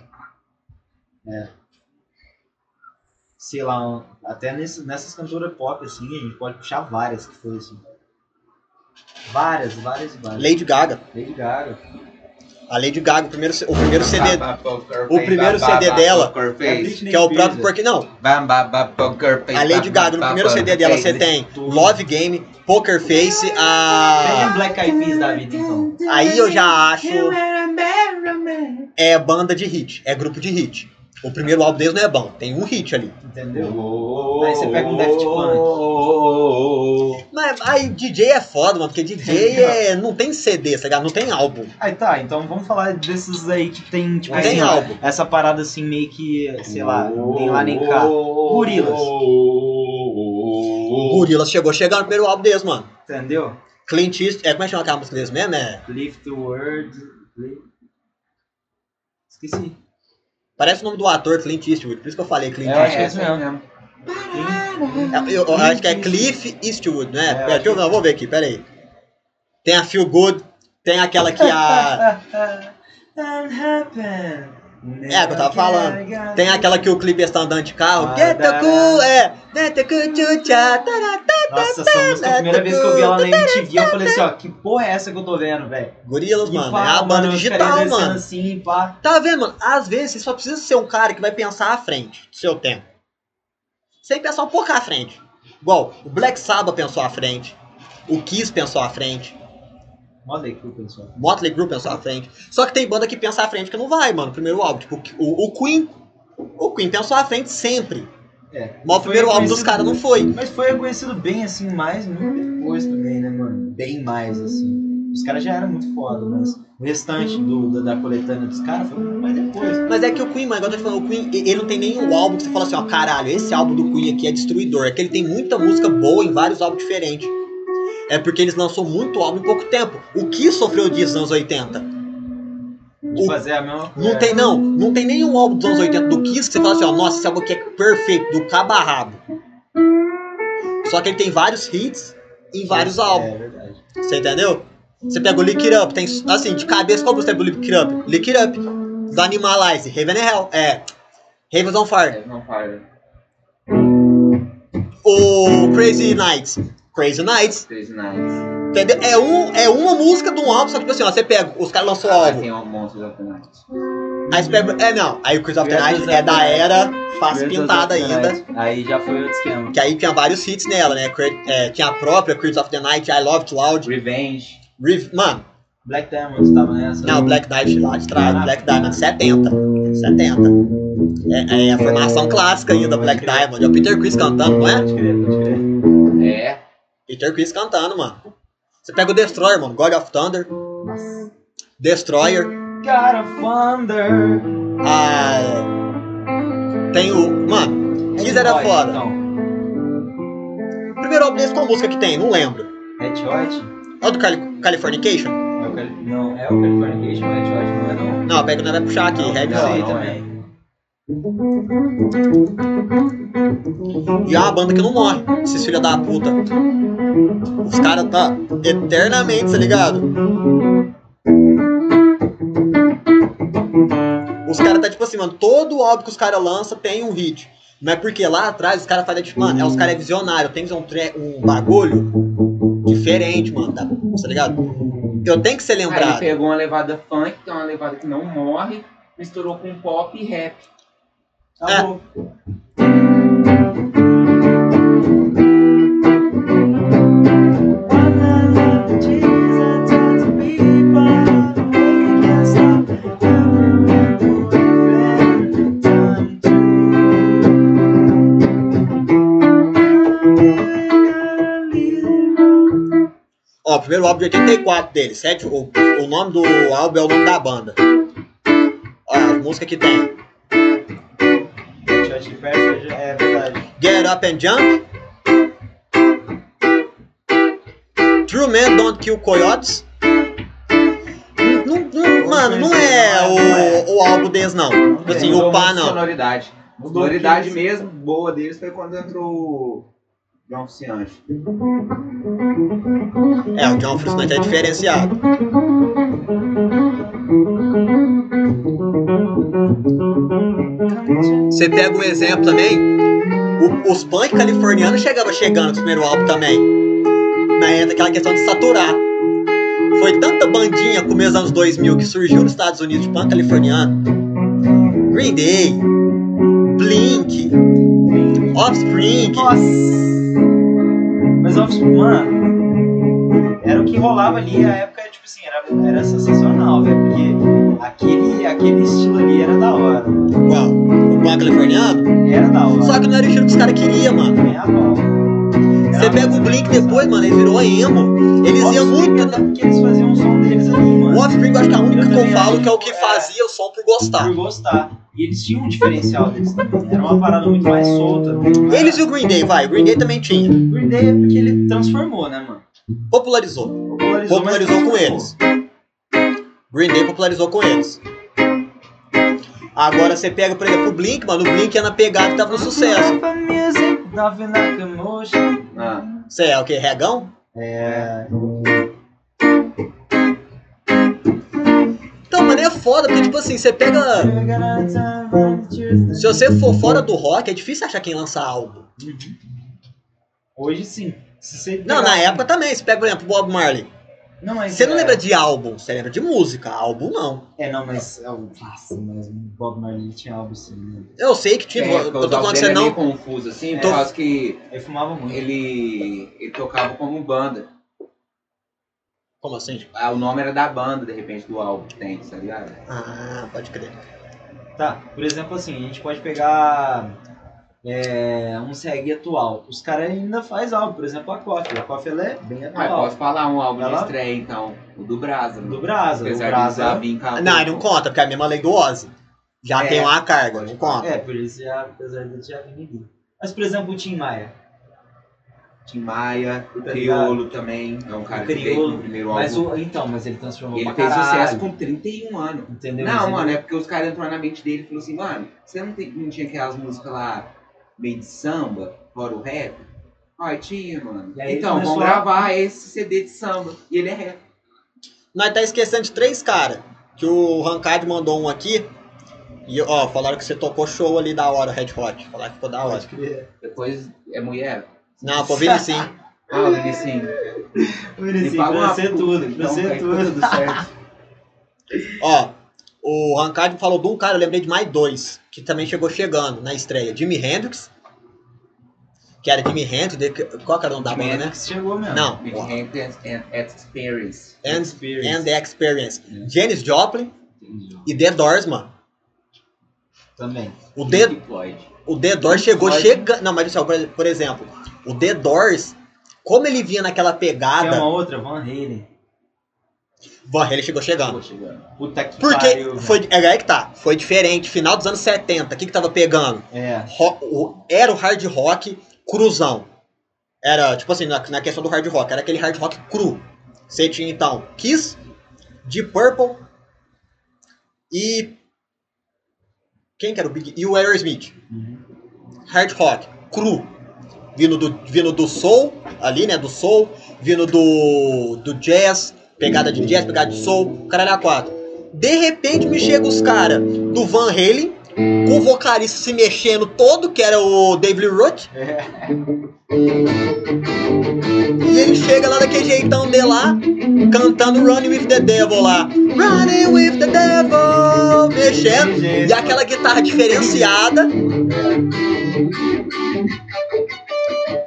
É. Sei lá, um- até nesse, nessas cantoras pop, assim, a gente pode puxar várias que foi assim. Várias, várias e várias. Lady Gaga. Lady Gaga. A Lady Gaga, o primeiro, o primeiro CD, o primeiro CD dela, É que é o próprio porque não, a Lady Gaga, no primeiro CD dela você tem. Love Game, Poker Face, a Black Eyed Peas da vida, então. aí eu já acho é banda de hit, é grupo de hit. O primeiro álbum deles não é bom, tem um hit ali. Entendeu? Oh, Aí você pega um Daft Punk. oh, oh, Mas aí DJ é foda, mano, porque DJ é, não tem CD, tá ligado? Não tem álbum. Aí tá, então vamos falar desses aí que tem, tipo, tem assim, ó, álbum. essa parada assim, meio que, sei lá, nem lá nem cá. Gorilas. O Gorillaz chegou chegando no primeiro álbum deles, mano. Entendeu? Clint Eastwood, é, como é que chama aquela música deles mesmo? É, Lift the word. li- Esqueci. Parece o nome do ator, Clint Eastwood, por isso que eu falei Clint É, acho Eastwood. é isso aí mesmo. É, Eu, eu acho que é Cliff Eastwood, né? É, eu Pera, acho deixa eu, que- não, vou ver aqui, pera aí. Tem a Feel Good, tem aquela que a. É, que eu tava falando. Tem aquela que o Clipe está andando de carro. Ah, é. Nossa, essa música, a primeira vez que eu vi ela na MTV, eu falei assim, ó, que porra é essa que eu tô vendo, velho? Gorilas, E mano. pá, é a banda mano, digital, mano. assim, pá. Tá vendo, mano? Às vezes você só precisa ser um cara que vai pensar à frente do seu tempo. Sem pensar um pouco à frente. Igual, o Black Sabbath pensou à frente. O Kiss pensou à frente. Motley Crue, pessoal. Motley Crue pensou à frente. Só que tem banda que pensa à frente que não vai, mano. Primeiro álbum. Tipo, o, o Queen. O Queen pensou à frente sempre. É. Mas o primeiro álbum dos caras não foi. Mas foi reconhecido bem, assim, mais muito depois também, né, mano? Bem mais, assim. Os caras já eram muito foda, mas o restante do, da, da coletânea dos caras foi muito mais depois. Mas é que o Queen, mano, igual eu tô te falando, o Queen, ele não tem nenhum álbum que você fala assim, ó, caralho, esse álbum do Queen aqui é destruidor. É que ele tem muita música boa em vários álbuns diferentes. É porque eles lançou muito álbum em pouco tempo. O que sofreu disso nos anos 80? De O- fazer a mesma. Não tem, não. Não tem nenhum álbum dos anos 80 do Kiss que você fala assim, ó, nossa, esse álbum aqui é perfeito, do cabo a rabo. Só que ele tem vários hits em vários álbuns. É verdade. Você entendeu? Você pega o Lick It Up, tem, assim, de cabeça, qual você pega o Lick It Up? Lick It Up. Do Animalize, Raven and Hell, é. Ravens on Fire. É, não fire. O Crazy Nights. Crazy Nights. Crazy Nights. Entendeu? É, um, é uma música de um álbum, só que tipo assim, ó, você pega, os caras lançou o Ah, álbum. tem o Monsters of the Night. Aí você pega. É não, aí o Crazy of the Night é da era Creatures pintada ainda. Aí já foi outro esquema. Que aí tinha vários hits nela, né? É, tinha a própria Creeds of the Night, I Love It Loud. Revenge. Riv- Mano, Black Diamond tava nessa. não, Black Diamond lá de trás, Black Diamond 70. 70. É, é a formação clássica ainda, Black Diamond. É o Peter Chris cantando, não é? Pode crer, pode crer. É. Peter Chris cantando, mano. Você pega o Destroyer, mano. God of Thunder. Nossa. Destroyer. God of Thunder. Ah, tem o. Mano, Kiss era Hot, foda. Então. Primeiro álbum desse, qual música que tem? Não lembro. Red Hot? É o do Cali- Californication? É o Cali... Não, é o Californication, o Red Hot não é não. Não, pega que nós vai puxar aqui. Red Não, Hot. não também. E é uma banda que não morre. Esses filha da puta. Os caras tá eternamente, tá ligado? Os caras tá tipo assim, mano, todo álbum que os caras lançam tem um hit. Mas porque lá atrás os caras fazem tipo, mano, é, os caras é visionário, tem que um, tre- um bagulho diferente, mano, tá, tá ligado? Eu tenho que ser Aí ele lembrado. pegou uma levada funk, que é uma levada que não morre, misturou com pop e rap. É. Ó, primeiro álbum de 84 dele, sete, o, o nome do álbum é o nome da banda. Ó, a música que tem. Chili Peppers, é verdade. Get Up and Jump. True Men Don't Kill Coyotes. Não- não- mano, não é o, o álbum deles, não. Tipo assim, o pá, não. Sonoridade. Sonoridade mesmo boa deles foi quando entrou o John Frusciante. É, o John Frusciante é diferenciado. Você pega um exemplo também, o- os punk californianos chegavam chegando com o primeiro álbum também. Mas entra aquela questão de saturar. Foi tanta bandinha começo dos anos 2000 que surgiu nos Estados Unidos de punk californiano. Green Day, Blink, Offspring. Nossa! Mas, ó, mano, o que rolava ali, a época, tipo assim, era, era sensacional, velho, porque aquele, aquele estilo ali era da hora, Qual? O punk californiano? era da hora. Só que não era o estilo que os caras queriam, mano. Também a. Você pega o Blink depois, mano, ele virou emo. Eles iam muito. Até porque eles faziam o som deles ali, mano. O Offspring, eu acho que é a única que eu falo que é o que que é. fazia o som por gostar. Por gostar. E eles tinham um diferencial deles também. Era uma parada muito mais solta. Eles e o Green Day, vai. O Green Day também tinha. O Green Day é porque ele transformou, né, mano? Popularizou. Popularizou, Popularizou com eles. Green Day popularizou com eles. Agora você pega, por exemplo, o Blink, mano. O Blink é na pegada que tava no sucesso. Ah, Você é o que? Regão? É. Então, mano, é foda, porque, tipo assim, você pega. Se você for fora do rock, é difícil achar quem lança álbum. Hoje sim. Se Não, na época também. Você pega, por exemplo, o Bob Marley. Não, mas Você não é- lembra de álbum, você lembra de música. Álbum não. É, não, mas. é o- Nossa, mas o Bob Marley tinha álbum sim, né? Eu sei que tipo, é, eu tô falando que você é não. meio confuso, assim, por causa que Ele fumava muito. ele, ele tocava como banda. Como assim? Ah, o nome era da banda, de repente, do álbum que tem, tá ligado? Ah, pode crer. Tá, por exemplo, assim, a gente pode pegar é, um reggae atual. Os caras ainda faz álbum, por exemplo, a Coffee. A Coffee é bem Ah, atual. posso falar um álbum de Ela- estreia, então. O do Brasa. Do Brasa. O Apesar de Brasa. usar vir cá. Não, não conta, porque é a mesma lei do Ozzy. Já É. tem uma carga, não conta. É, por isso já, apesar dele já vir aqui. Mas, por exemplo, o Tim Maia. Tim Maia, o Tá Criolo também. É um cara O que veio Criolo, no primeiro Mas álbum. o, então, mas ele transformou Ele pra fez caralho, sucesso com 31 anos. Entendeu? Não, Mas mano, ele- é porque os caras entraram na mente dele e falaram assim, mano, você não, tem, não tinha aquelas músicas lá meio de samba, fora o rap? Ah, tinha, mano. E Então, vamos começou a- gravar esse CD de samba. E ele é rap. Nós tá esquecendo de três caras. Que o Rancard mandou um aqui. E, ó, falaram que você tocou show ali da hora, Red Hot. Falaram que ficou da hora. Depois é mulher. Não, pô, Vini sim. Ah, o Vinicinho. Vinicius, paga pra ser tudo, então, pra ser tudo. tudo certo. Ó, o Rancard falou de um cara, eu lembrei de mais dois. Que também chegou chegando na estreia. Jimi Hendrix. Que era Jimi Hendrix. de- Qual que era o nome da Jimi banda, né? Chegou mesmo. Não. Big Hand and Experience. And, Experience. and the Experience. É. Janis Joplin e The Doors, mano. Também. O The, o The Doors chegou chegando. Não, mas por, exemplo, o The Doors, como ele vinha naquela Tem pegada, uma outra, Van Halen. Halen chegou chegando. Pô, chegando. Puta que Porque pariu. foi, é aí que tá, foi diferente. Final dos anos 70, o que que tava pegando? É. Ro- o- era o hard rock cruzão. Era, tipo assim, na, na questão do hard rock, era aquele hard rock cru. Você tinha então Kiss, Deep Purple e. Quem que era o Big? E o Aerosmith. Uhum. Hard rock, cru. Vindo do, vindo do soul, ali, né? Do soul, vindo do, do jazz, pegada de jazz, pegada de soul, caralho a quatro. De repente me chega os caras do Van Halen, com o vocalista se mexendo todo, que era o David Roth. É. E ele chega lá daquele jeitão de lá, cantando Running with the Devil lá. Running with the Devil, mexendo. E aquela guitarra diferenciada.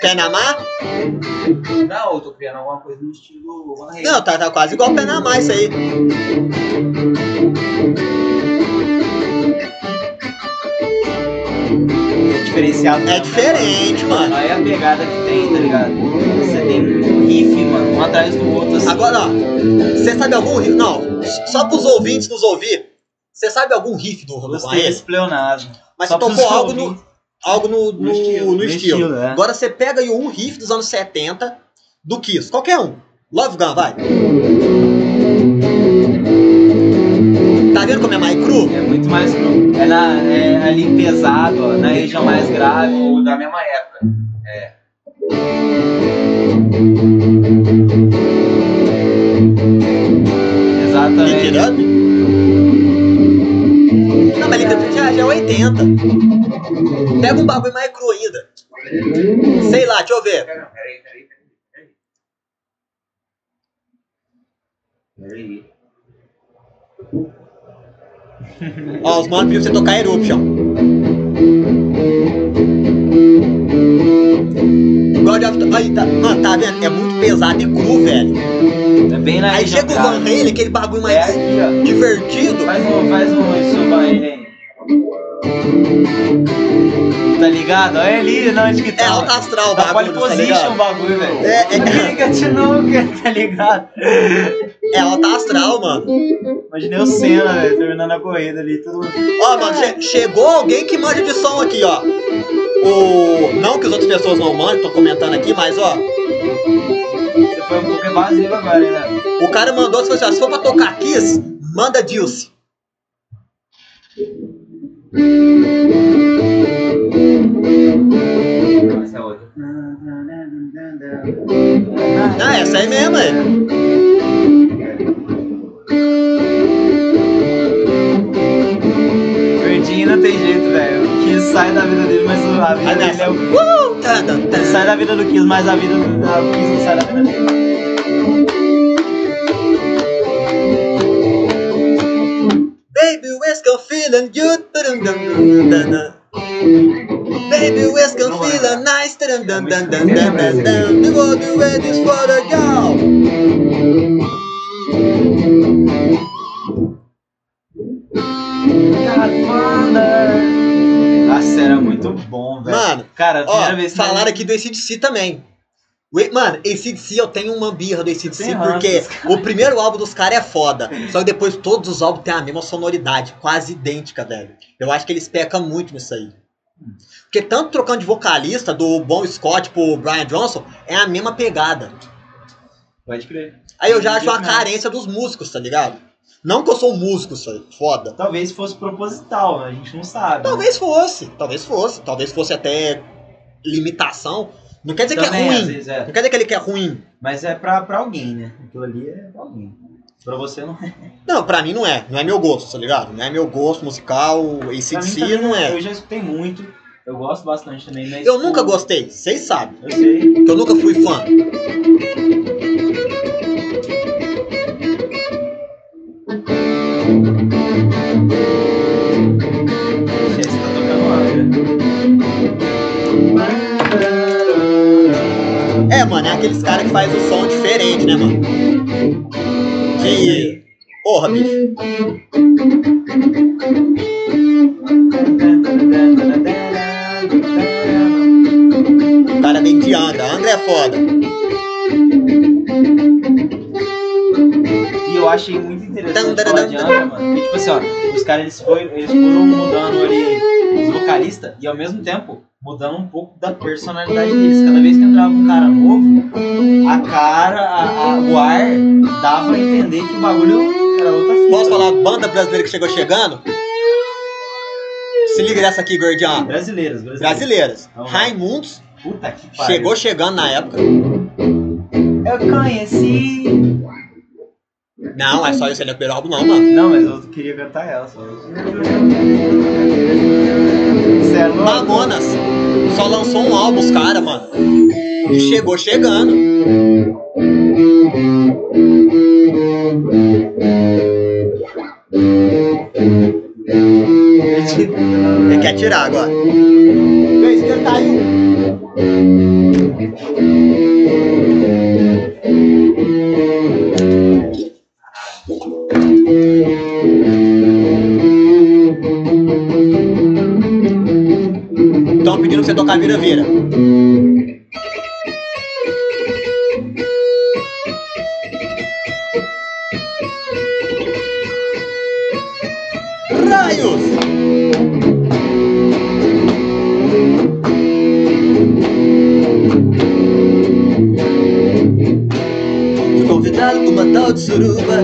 Pé na mar? Não, eu tô criando alguma coisa no estilo. Não, tá, tá quase igual pé na mar isso aí. É diferenciado. É diferente, mano. Olha a pegada que tem, tá ligado? Você tem um riff, mano, um atrás do outro, assim. Agora, ó, você sabe algum riff? Não, só pros ouvintes nos ouvir. Você sabe algum riff do, desse Maestro? Mas Só você tocou algo no. Algo no, no, no estilo. estilo, é. Agora você pega aí um riff dos anos 70 do Kiss, qualquer um. Love Gun, vai. Tá vendo como é mais cru? É muito mais cru. É, na, é ali pesado, ó, na região mais grave. O da mesma época. It Exatamente. Up? Não, mas Up já, já é 80. Pega um bagulho mais cru ainda. Sei lá, deixa eu ver. Peraí, peraí, peraí. Ó, os manos pediram pra você tocar Eruption. God of... Aí, tá... Mano, tá vendo? É muito pesado e cru, velho. É bem na Aí chega o. Van Halen, aquele bagulho mais É aqui, ó. divertido. Faz um, faz um isso, vai aí. Tá ligado? Olha ali, não, onde que tá. É alto astral o Tá bagulho, tá position o bagulho, velho. É, é, Liga de tá ligado? é alto astral, mano. Imaginei o Senna, velho, terminando a corrida ali, tudo. Ó, mano, che- chegou alguém que manja de som aqui, ó. O... Não que as outras pessoas não mandem, tô comentando aqui, mas ó. Você foi um pouco evasivo agora, hein, né? O cara mandou, se for pra tocar Kiss, manda Dilce. Não, essa é outra. Ah, essa aí mesmo, é. Verdinho não tem jeito, velho. O Kiss sai da vida dele, mas a vida dele é o. Uh, tá, tá, tá. Sai da vida do Kiss, mas a vida do Kiss não sai da vida dele. Feeling good? Dun, dun, dun, dun, dun. Baby, where's go feeling nice? Dun, dun, dun, dun, dun, dun, dun. The world is ready for the girl. Nossa, era muito bom, velho. Mano, Cara, a primeira Ó, vez que falaram aqui do ACDC também. Mano, ACDC eu tenho uma birra do ACDC Tem porque o primeiro álbum dos caras é foda. Só que depois todos os álbuns têm a mesma sonoridade, quase idêntica, velho. Eu acho que eles pecam muito nisso aí. Porque tanto trocando de vocalista do Bon Scott pro Brian Johnson é a mesma pegada. Pode crer. Aí eu já acho uma carência dos músicos, tá ligado? Não que eu sou um músico, isso aí, foda. Talvez fosse proposital, a gente não sabe. Talvez fosse, talvez fosse, talvez fosse até limitação. Não quer dizer Também, que é ruim. vezes, é. Não quer dizer que ele quer ruim. Mas é pra, pra alguém, né? Aquilo ali é pra alguém. Pra você não é. Não, pra mim não é. Não é meu gosto, tá ligado? Não é meu gosto musical. ACDC não é. Eu já escutei muito. Eu gosto bastante também, mas. Eu nunca tipo, gostei, vocês sabem. Eu sei. Que eu nunca fui fã. É, mano, é aqueles caras que faz o som diferente, né, mano? Que. Porra, bicho. O cara vem de Angra. Angra é foda. E eu achei muito interessante falar dam, de dam, Angra, mano. Porque, tipo assim, ó, os caras eles, foi, eles foram mudando ali os vocalistas e ao mesmo tempo mudando um pouco da personalidade deles. Cada vez que entrava um cara novo, a cara, a, a- o ar dava a entender que o bagulho era outra fita. Posso falar banda brasileira que chegou chegando? Se liga nessa aqui, gordinha. Brasileiras, brasileiras. Brasileiras. Lá. Raimundos. Puta que pariu. Chegou chegando na época. Eu conheci. Não, é só isso, ele é o primeiro álbum, não, mano. Não, mas eu queria cantar ela só. Você é? Mamonas. Só lançou um álbum, os caras, mano. E chegou chegando. Ele quer tirar agora. Que ele caiu. Então, pedindo pra você tocar vira-vira. convidado com uma tal de suruba.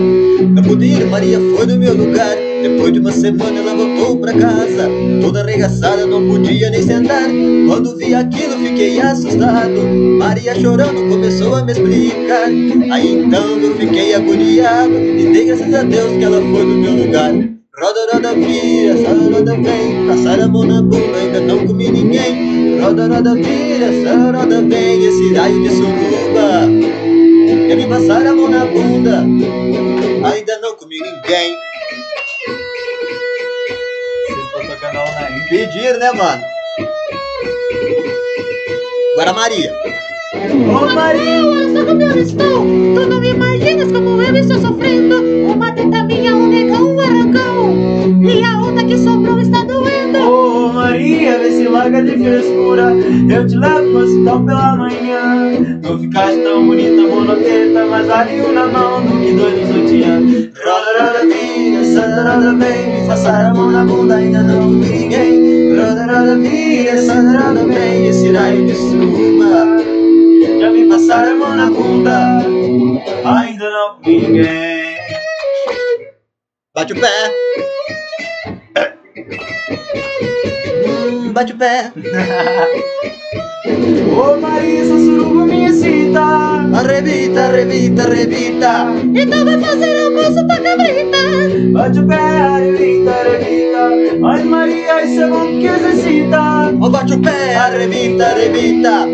A poder Maria foi no meu lugar. Depois de uma semana ela voltou pra casa. Toda arregaçada, não podia nem sentar. Quando vi aquilo fiquei assustado. Maria chorando começou a me explicar. Aí então eu fiquei agoniado. E dei graças a Deus que ela foi no meu lugar. Roda, roda, vira, roda, roda, vem. Passar a mão na bunda, ainda não comi ninguém. Roda, roda, vira, roda, roda, vem. Esse raio de suruba. Quer me passar a mão na bunda? Ainda não comi ninguém Pediram, né, mano? Agora Maria Ô Maria! Olha como eu estou. Tu não imaginas como eu estou sofrendo. Uma teta minha, um negão, um arrancão. E a outra que sobrou está doendo. Ô Maria, vê se larga de frescura. Eu te levo pro hospital pela manhã. Não ficaste tão bonita, monoteta, mas vale um na mão do que dois. Roda, roda, vira, santa, roda, vem. Me passar a mão na bunda, ainda não ninguém. Roda, roda, vira, santa, roda, vem. Esse raio de. Já me passaram a mão na bunda, ainda não ninguém. Bate o pé Hum, Bate o pé Ô Maria, essa suruba me excita. Arrebita, arrebita, arrebita Então vai fazer almoço pra cabrita. Bate o pé, arrebita, arrebita. Mas Maria, isso é bom que exercita. Ó, Bate o pé, arrebita, arrebita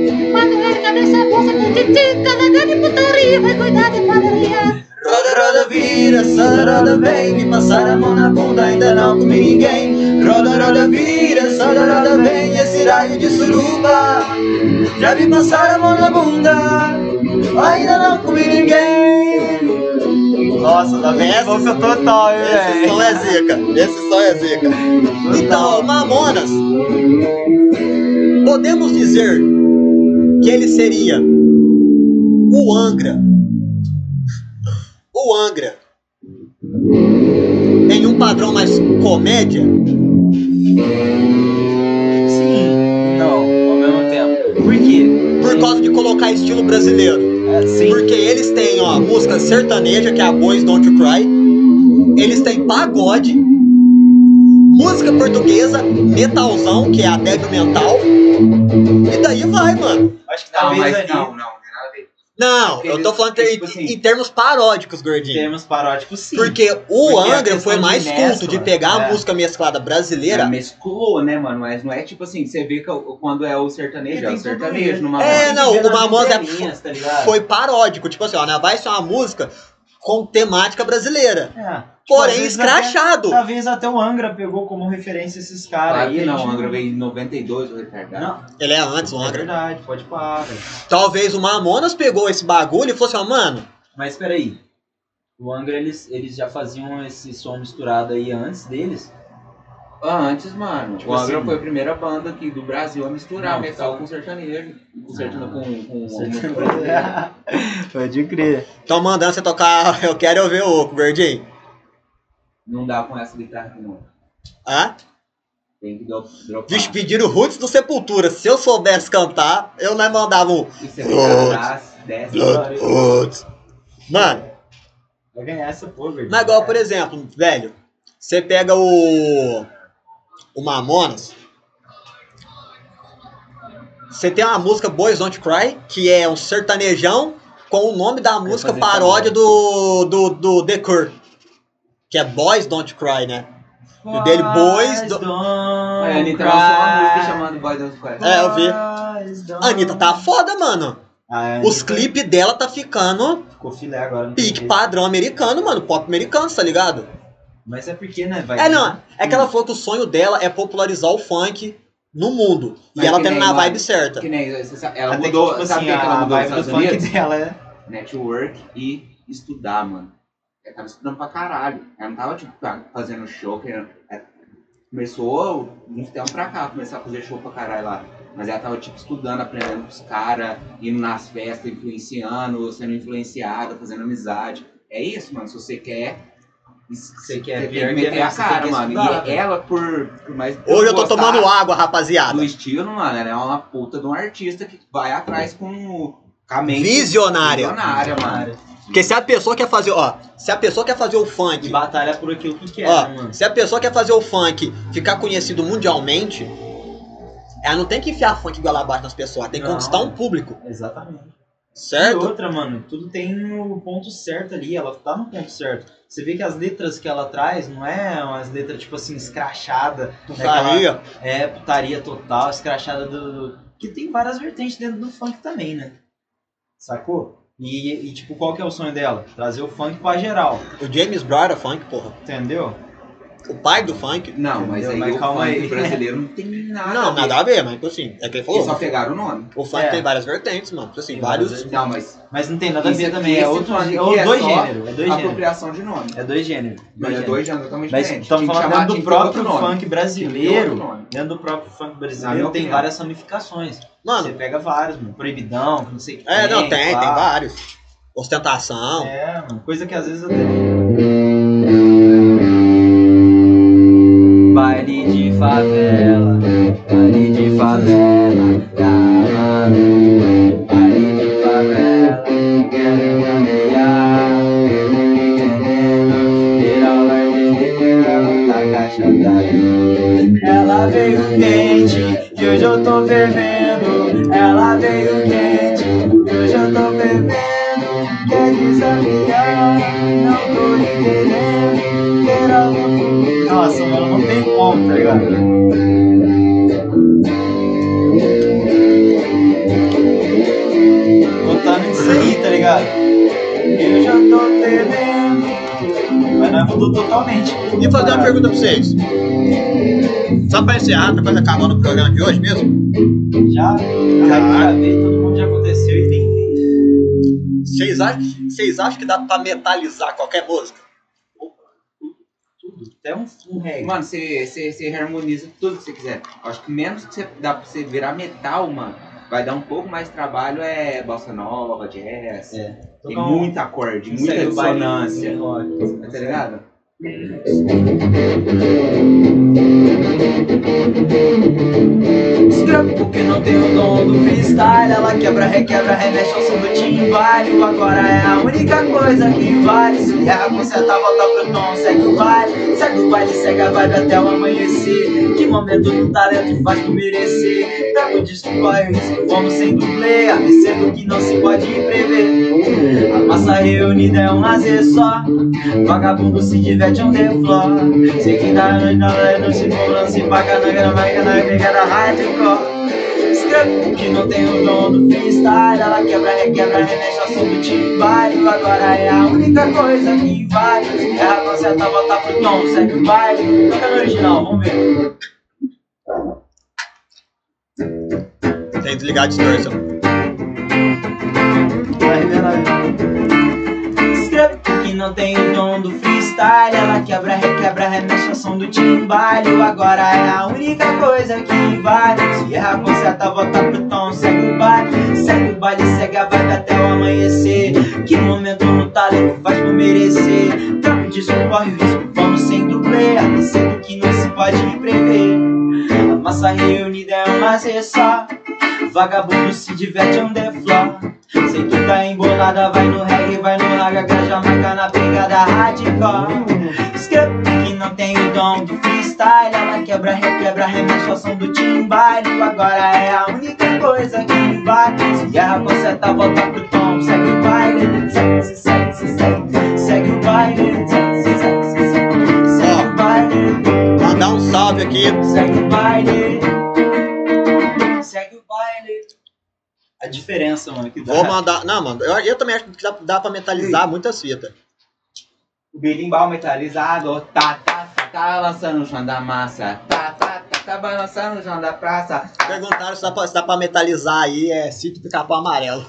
ele cabeça bolsa com titica, larga de putaria, vai cuidar de padaria. Roda, roda, vira, roda, roda, vem Me passar a mão na bunda, ainda não comi ninguém Roda, roda, vira, roda, roda, vem Esse raio de suruba Já me passaram a mão na bunda Ainda não comi ninguém Nossa, tá bem Essa- total, hein, Esse som é zica, esse som é zica Então, Mamonas Podemos dizer que ele seria o Angra O Angra Em um padrão mais comédia Sim, não, ao mesmo tempo. Por quê? Por causa de colocar estilo brasileiro É, sim. Porque eles têm, ó, música sertaneja, que é a Boys Don't You Cry. Eles têm pagode, música portuguesa, metalzão, que é a débil mental. E daí vai, mano. Acho que talvez mas ali não, Porque eu tô eles- falando ter- tipo assim- em termos paródicos, gordinho. temos paródicos sim. Porque o Porque Angra foi de mais mescla, culto de pegar a é. música mesclada brasileira. Ela mesclou, né, mano? Mas não é tipo assim, você vê que o- quando é o sertanejo, é o sertanejo numa É, não, o Mamonas é- tá? Foi paródico, tipo assim, ó, né, vai ser uma música com temática brasileira. É. Porém, Talvez escrachado. Até, talvez até o Angra pegou como referência esses caras. Aí, não, o Angra veio em 92, o retardado. Não, Ele é antes, o é Angra. verdade, pode parar. velho. Talvez o Mamonas pegou esse bagulho e falou assim, ó, mano, Mas peraí. O Angra, eles, eles já faziam esse som misturado aí antes deles? Ah, antes, mano. Tipo o Angra assim- foi a primeira banda aqui do Brasil a misturar Não, metal tá. com sertanejo. Com sertanejo com, com, com brasileira. Pode crer. Tão mandando você tocar Eu Quero Ouvir o Oco, Gordinho. Não dá com essa guitarra aqui, não. Hã? Tem que dro- dropar. Vixe, pediram Roots do Sepultura. Se eu soubesse cantar, eu não mandava um E desce. Blood Roots. Mano, Vai ganhar essa porra, velho. mas igual, por exemplo, velho, você pega o. O Mamonas. Você tem uma música Boys Don't Cry, que é um sertanejão com o nome da música paródia do, do, do The Cure. Que é Boys Don't Cry, né? O dele, Boys do- Don't A Anitta lançou uma música chamada Boy Don't Cry. É, eu vi. Boys don't- A Anitta tá foda, mano. A Os Anitta clipes dela tá ficando Ficou filé agora. pique padrão americano, mano. Pop americano, tá ligado? Mas é porque, né? Vai É, não. É que ela falou que o sonho dela é popularizar o funk no mundo. E Mas ela que tá nem, na vibe certa. Que nem, sabe, ela Até que, mudou, tipo sabe assim, que, ela a mudou nos vibe do funk dela é... Network e estudar, mano. Ela tava estudando pra caralho. Ela não tava, tipo, fa- fazendo show. Querendo... é, Começou uns tempos pra cá, começar a fazer show pra caralho lá. Mas ela tava, tipo, estudando, aprendendo com os caras, indo nas festas, influenciando, sendo influenciada, fazendo amizade. É isso, mano. Se você quer Você quer Você meter a cara, que mano. estudar, E ela, por, por mais. Hoje eu tô tomando água, rapaziada. Do estilo, mano, ela é uma puta de um artista que vai atrás com, com a mente. Visionária. Visionária, mano. Porque se a pessoa quer fazer, ó, se a pessoa quer fazer o E funk, batalha por aquilo que quer, ó, né, mano? se a pessoa quer fazer o funk ficar conhecido mundialmente, ela não tem que enfiar funk igual abaixo nas pessoas, ela tem que Não. conquistar um público, Exatamente. E certo? outra, mano, tudo tem o ponto certo ali, ela tá no ponto certo. Você vê que as letras que ela traz não é umas letras, tipo assim, escrachada, Putaria. é putaria total, escrachada do, do- Que tem várias vertentes dentro do funk também, né? Sacou? E, e, tipo, qual que é o sonho dela? Trazer o funk pra geral, O James Brown era funk, porra. entendeu? O pai do funk. Não, mas Entendeu? aí Mas o calma funk aí. brasileiro não tem nada. Não, nada a ver, mas tipo assim, é que ele Eles falou. só pegaram o nome. O funk É. tem várias vertentes, mano. Tipo assim, Tem vários. várias Não, mas Mas não tem nada a ver também, é outro funk é aqui é dois só gêneros, é dois gêneros. apropriação de nome. É dois gêneros. Mas dois é gêneros. dois gêneros totalmente Mas diferentes. estamos Tinha que falando chamar- dentro do tinha que ter outro próprio nome. funk Tinha que ter brasileiro. nome. Dentro do próprio funk Na minha brasileiro tem opinião. várias ramificações. Você Mano, pega vários, mano. Proibidão, que não sei o que. é, não, tem, pá. tem vários. Ostentação. É, mano. Coisa que às vezes até. Favela, baile de favela, camarão, baile de favela, quero manejar, virar o largueira da caixa da Ela veio quente, e hoje eu tô fervendo, Mas não mudou totalmente. E fazer uma pergunta pra vocês. Só pra encerrar, tá quase acabando o programa de hoje mesmo. Já, já gravei, todo mundo já aconteceu e nem vi. Vocês acham, vocês acham que dá pra metalizar qualquer música? Tudo. Até um, um reggae. Mano, você, você, você harmoniza tudo que você quiser. Acho que menos que você dá pra você virar metal, mano, vai dar um pouco mais de trabalho é bossa nova, jazz. É. Tem Tocar um- muita acorde, muita segue o baile dissonância. rock. Tá ligado? Porque não tem o dom do freestyle Ela quebra, requebra, remexe ao som do timbalho Agora é a única coisa que vale Se erra, conserta, volta Segue o baile, segue o baile Segue a vibe até o amanhecer. Que momento do talento faz tu merecer. Pega o disco, corre o risco, vamos sem dublê. ABC do que não se pode prever. A massa reunida é um lazer só. Vagabundo se diverte on the floor Sei que dá hora não se for Não se paga na grama, que na pegada hardcore Que não tem o dom do freestyle Ela quebra, requebra, remexe ao som do timbalho Agora é a única coisa que vale. Se erra, conserta, volta pro tom, segue o baile. Toca no original, vamos ver. Tem que desligar a distorção. Escreve que não tem o dom do freestyle Ela quebra, requebra, remexe ao som do timbalho Agora é a única coisa que vale. Se erra, conserta, volta pro tom, segue o baile. Segue o baile, segue a vibe até o amanhecer. Que momento no talento faz por merecer. Trapo disso, corre o risco, vamos sem dublê Aquecendo que não se pode prever. A massa reunida é um lazer só Vagabundo se diverte on the floor Sei tu tá embolada, vai no reggae, vai no raga, jamaica na pegada hardcore. Escreve que não tem o dom do freestyle Ela quebra, requebra, remexe ao som do timbalho Agora é a única coisa que vale. Se erra, conserta, volta pro tom Segue o baile, segue, se segue, se segue Segue o baile, segue, se segue, se segue Segue o baile, Mandar um salve aqui. segue o baile A diferença, mano, que dá Vou mandar. Não, mano, eu, eu também acho que dá, dá pra metalizar muitas fitas. O berimbau metalizado, tá, tá, tá, tá balançando no chão da massa, tá, tá, tá, tá balançando no chão da praça. Perguntaram se dá pra, se dá pra metalizar aí, é sítio do capão amarelo.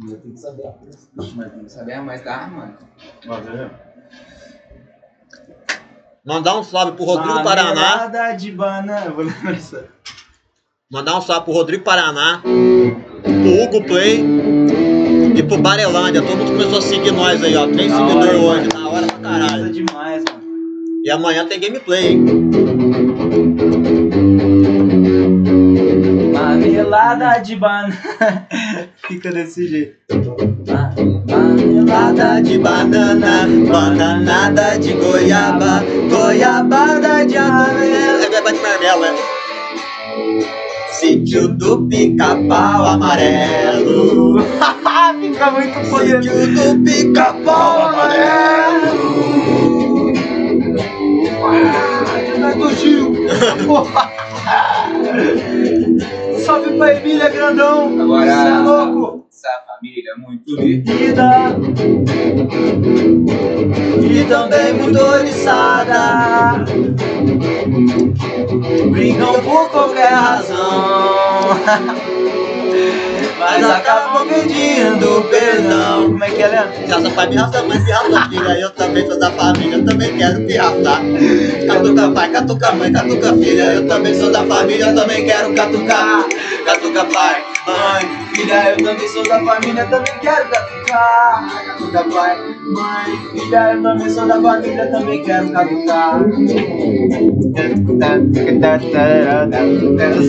Eu tenho que saber a coisa. Mas saber, mas dá, mano. Mandar um salve pro Rodrigo Uma Paraná. de banana. Eu vou lembrar isso. Mandar um salve pro Rodrigo Paraná. Pro Hugo Play. E pro Barelândia, todo mundo começou a seguir nós aí, ó. Três Da seguidores hora, hoje, da hora pra caralho. demais, mano. E amanhã tem gameplay, hein? Marmelada de banana. Fica desse jeito. Ma- Marmelada de banana, bananada de goiaba, goiabada de amarelo. É goiaba de marmelo, é. Sítio do pica-pau amarelo. Fica muito poderoso. Sítio do pica-pau amarelo. do Gil. Salve pra Emília Grandão. Agora- Você é louco. Essa família muito. Vida. E também muito oriçada. Brigam por qualquer razão. Mas acabam pedindo perdão. Como é que é, Leandro? Casa pai pirraça, mãe pirraça, filha. Eu também sou da família, eu também quero pirraçar. Catuca pai, catuca mãe, catuca filha. Eu também sou da família, eu também quero catucar. Catuca pai, Mãe, filha, eu também sou da família, também quero catucar. Catuca pai, mãe, filha, eu também sou da família, também quero catucar.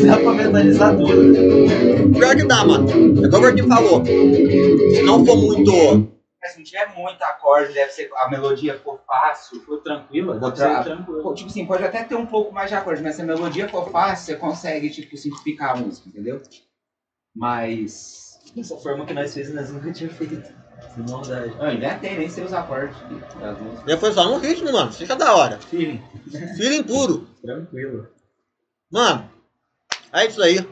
Dá pra mentalizar tudo. Pior que dá, mano. É como o Gordinho falou. Se não for muito. Se não tiver muito acorde, deve ser. A melodia for fácil. Ficou tranquila? Deve ser Tipo assim, pode até ter um pouco mais de acorde, mas se a melodia for fácil, você consegue, tipo, simplificar a música, entendeu? Mas. Dessa forma que nós fizemos, nós nunca tínhamos feito. Sem maldade. Eu inventei, nem sei os acordes das músicas. Já foi só no ritmo, mano. Fica da hora. Feeling. Feeling puro. Tranquilo. Mano, é isso aí.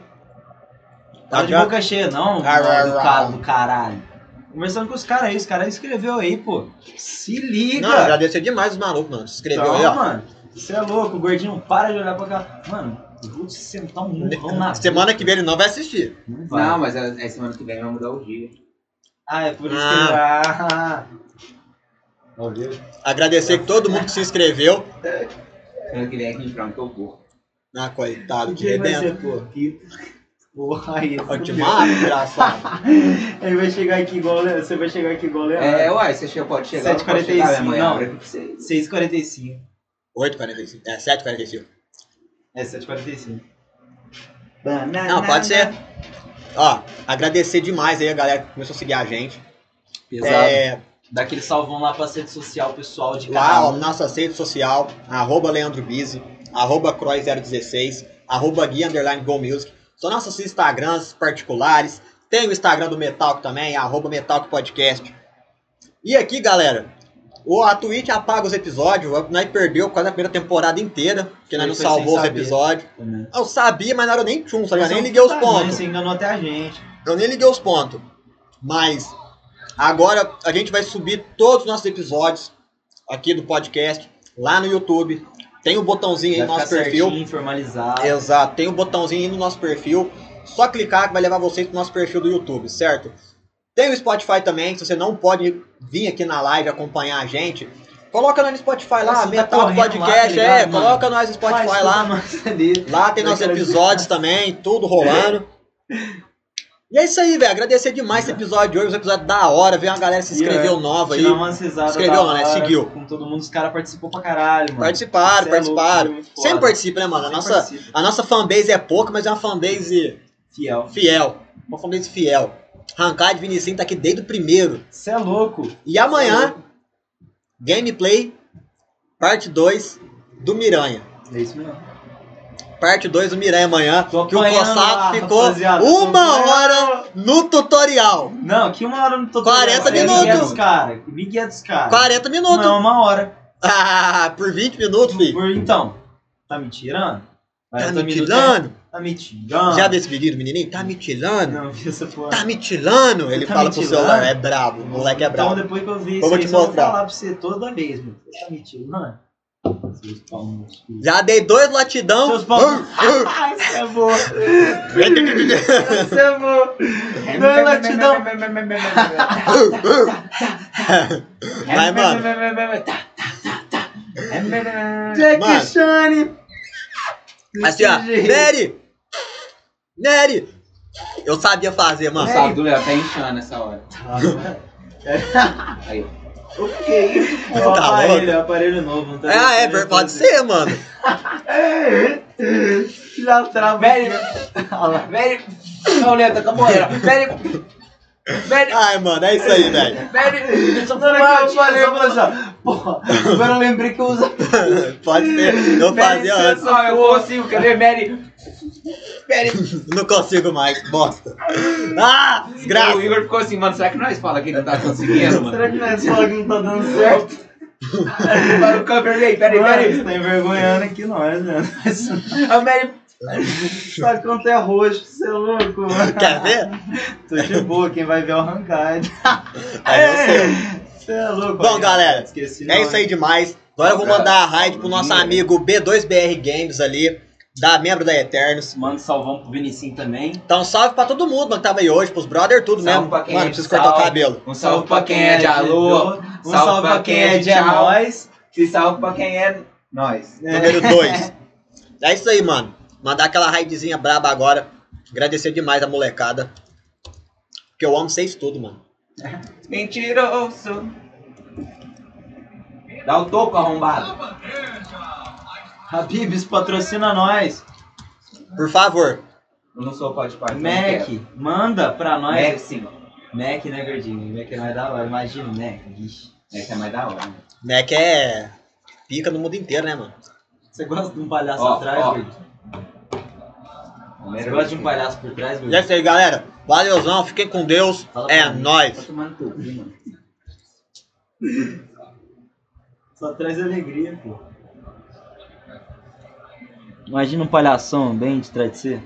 Tá de boca cheia, não, Ah, ah, do ah. cara do caralho. Conversando com os caras aí, os caras escreveu aí, pô. Se liga! Não, agradecer demais os malucos, mano. Se inscreveu Então, aí, ó. mano, você é louco, gordinho, para de olhar pra cá. Mano, vou te sentar um murrão na Semana que vem ele não vai assistir. Não vai. Não, mas é, é semana que vem vai mudar o dia. Ah, é por isso Ah. que ah. Ouviu? Agradecer que todo mundo que se inscreveu. Semana que vem que entrar no teu corpo. Ah, coitado, que vai? Que... Porra, aí. Eu te mato, engraçado. Ele vai chegar aqui igual. Você vai chegar aqui igual o Leandro. É, uai, você chega, pode chegar. 7h45, pode chegar, minha mãe não. abre aqui pra você. 6h45. 8h45. É, 7h45. É, 7h45. Não, pode ser. Ó, agradecer demais aí a galera que começou a seguir a gente. Pesado. É, Dá aquele salvão lá pra rede social, pessoal de lá, cada ó, um. nossa rede social, arroba Leandro Bizzi, arroba Croy016, arroba Gui Underline Go Music. São nossos Instagrams particulares. Tem o Instagram do Metalk também, arroba Metalk Podcast. E aqui, galera, o, a Twitch apaga os episódios. Nós perdeu quase a primeira temporada inteira, porque nós não salvou os episódios. Também. Eu sabia, mas hora eu nem tchum, sabe? Eu é nem um liguei os pontos. Você enganou até a gente. Eu nem liguei os pontos. Mas agora a gente vai subir todos os nossos episódios aqui do podcast lá no YouTube. Tem o botãozinho aí Vai no nosso perfil. formalizado. Exato, tem o botãozinho aí no nosso perfil. Só clicar que vai levar vocês pro nosso perfil do YouTube, certo? Tem o Spotify também, se você não pode vir aqui na live acompanhar a gente. Coloca nós no Spotify lá, Você tá correndo lá, Podcast, tá é, mano? coloca nós no Spotify Faz lá. ali. Lá tem nossos episódios também, tudo rolando. E é isso aí, velho. Agradecer demais esse episódio de hoje, um episódio da hora. Veio uma galera se inscreveu nova aí. Da não, né? Seguiu. Com todo mundo, os caras participou pra caralho, mano. Participaram, Cê é participaram. louco, muito foda. Sempre participa, né, mano? A nossa, participa. a nossa fanbase é pouca, mas é uma fanbase Fiel. fiel. Uma fanbase fiel. Rancard Vinicinho tá aqui desde o primeiro. Você é louco. E amanhã, gameplay, parte 2 do Miranha. É isso mesmo. Parte 2 do Miranha amanhã. Tô Que o Cossato ficou rapaziada, uma hora no tutorial. Não, que uma hora no tutorial. 40 Você é minutos. Miguel dos caras. Miguel dos caras. 40 minutos. Não, uma hora. Ah, por 20 minutos, filho. Por- Então, tá me tirando? Tá 40 me tirando? Tá me tirando. Já viu esse vídeo do menininho? Tá me tirando? Não, vi essa porra. Tá me tirando? Ele Tá fala pro celular. É brabo. O moleque é Então, brabo. depois que eu vi Eu isso vou aí, te só vou mostrar. falar pra você toda vez, mano. Você tá cu. Já dei dois latidão. Seus pau no Ah, Isso é bom. Isso é bom. Não, latidão. Vai, mano. Jack. Shane. Assim, ó. Desse jeito. Nery! Nery! Eu sabia fazer, mano. saco do Léo tá inchando nessa hora. Aí. O que é isso? Tá aparelho, louco? é aparelho novo. Não tá Ah, é, pode fazer. ser, mano. Já trava. Velho, velho. Não, Léo, tá com a boleira. Velho. Velho. Ai, mano, é isso aí, velho. Hora que fumar, eu falei, eu falei assim, ó, porra, agora eu lembrei que eu uso. Pode ser. Eu fazia Velho, antes. sensacional, Eu consigo, cadê Velho? Velho. Não consigo mais, bosta. Ah, O desgraça. Igor ficou assim, mano, será que nós fala que ele não tá conseguindo, mano? Será que não é só que não tá dando certo? Para o câmera, peraí, peraí, peraí. você tá envergonhando aqui nós, né? A Mary. Sabe quanto é roxo, você é louco, mano. Quer ver? Tô de boa, quem vai ver é o Rancard. Aí eu sei. Você é louco. Bom, galera, Esqueci É isso aí demais. Agora eu vou mandar a raid pro nosso amigo B2BR Games ali, da membro da Eternos. Manda um salvão pro Vinicinho também. Então salve pra todo mundo, mano, que tava aí hoje, pros brother, tudo Salve mesmo. pra quem Mano, é preciso de cortar o salve. cabelo. Um salve pra quem é de alô. Um salve pra quem é de é nós. Se salve pra quem é nós. Número 2. É isso aí, mano. Mandar aquela raidzinha braba agora. Agradecer demais a molecada. Porque eu amo vocês tudo, mano. Mentiroso. Dá o toco arrombado. Habibs patrocina nós. Por favor. Eu não sou pode parte. Mac, manda pra nós. Mac sim. Mac, né, gordinho? Mac é mais da hora. Imagina, Mac. Vixe. Mac é mais da hora. né? Mac é pica no mundo inteiro, né, mano? Você gosta de um palhaço Ó, atrás, ó. gordinho? Você gosta de um palhaço por trás, E é isso aí, galera. Valeuzão, fiquem com Deus. Fala É nóis. Tá tomando teu cu, mano. Só traz alegria, pô. Imagina um palhação bem de trás de você.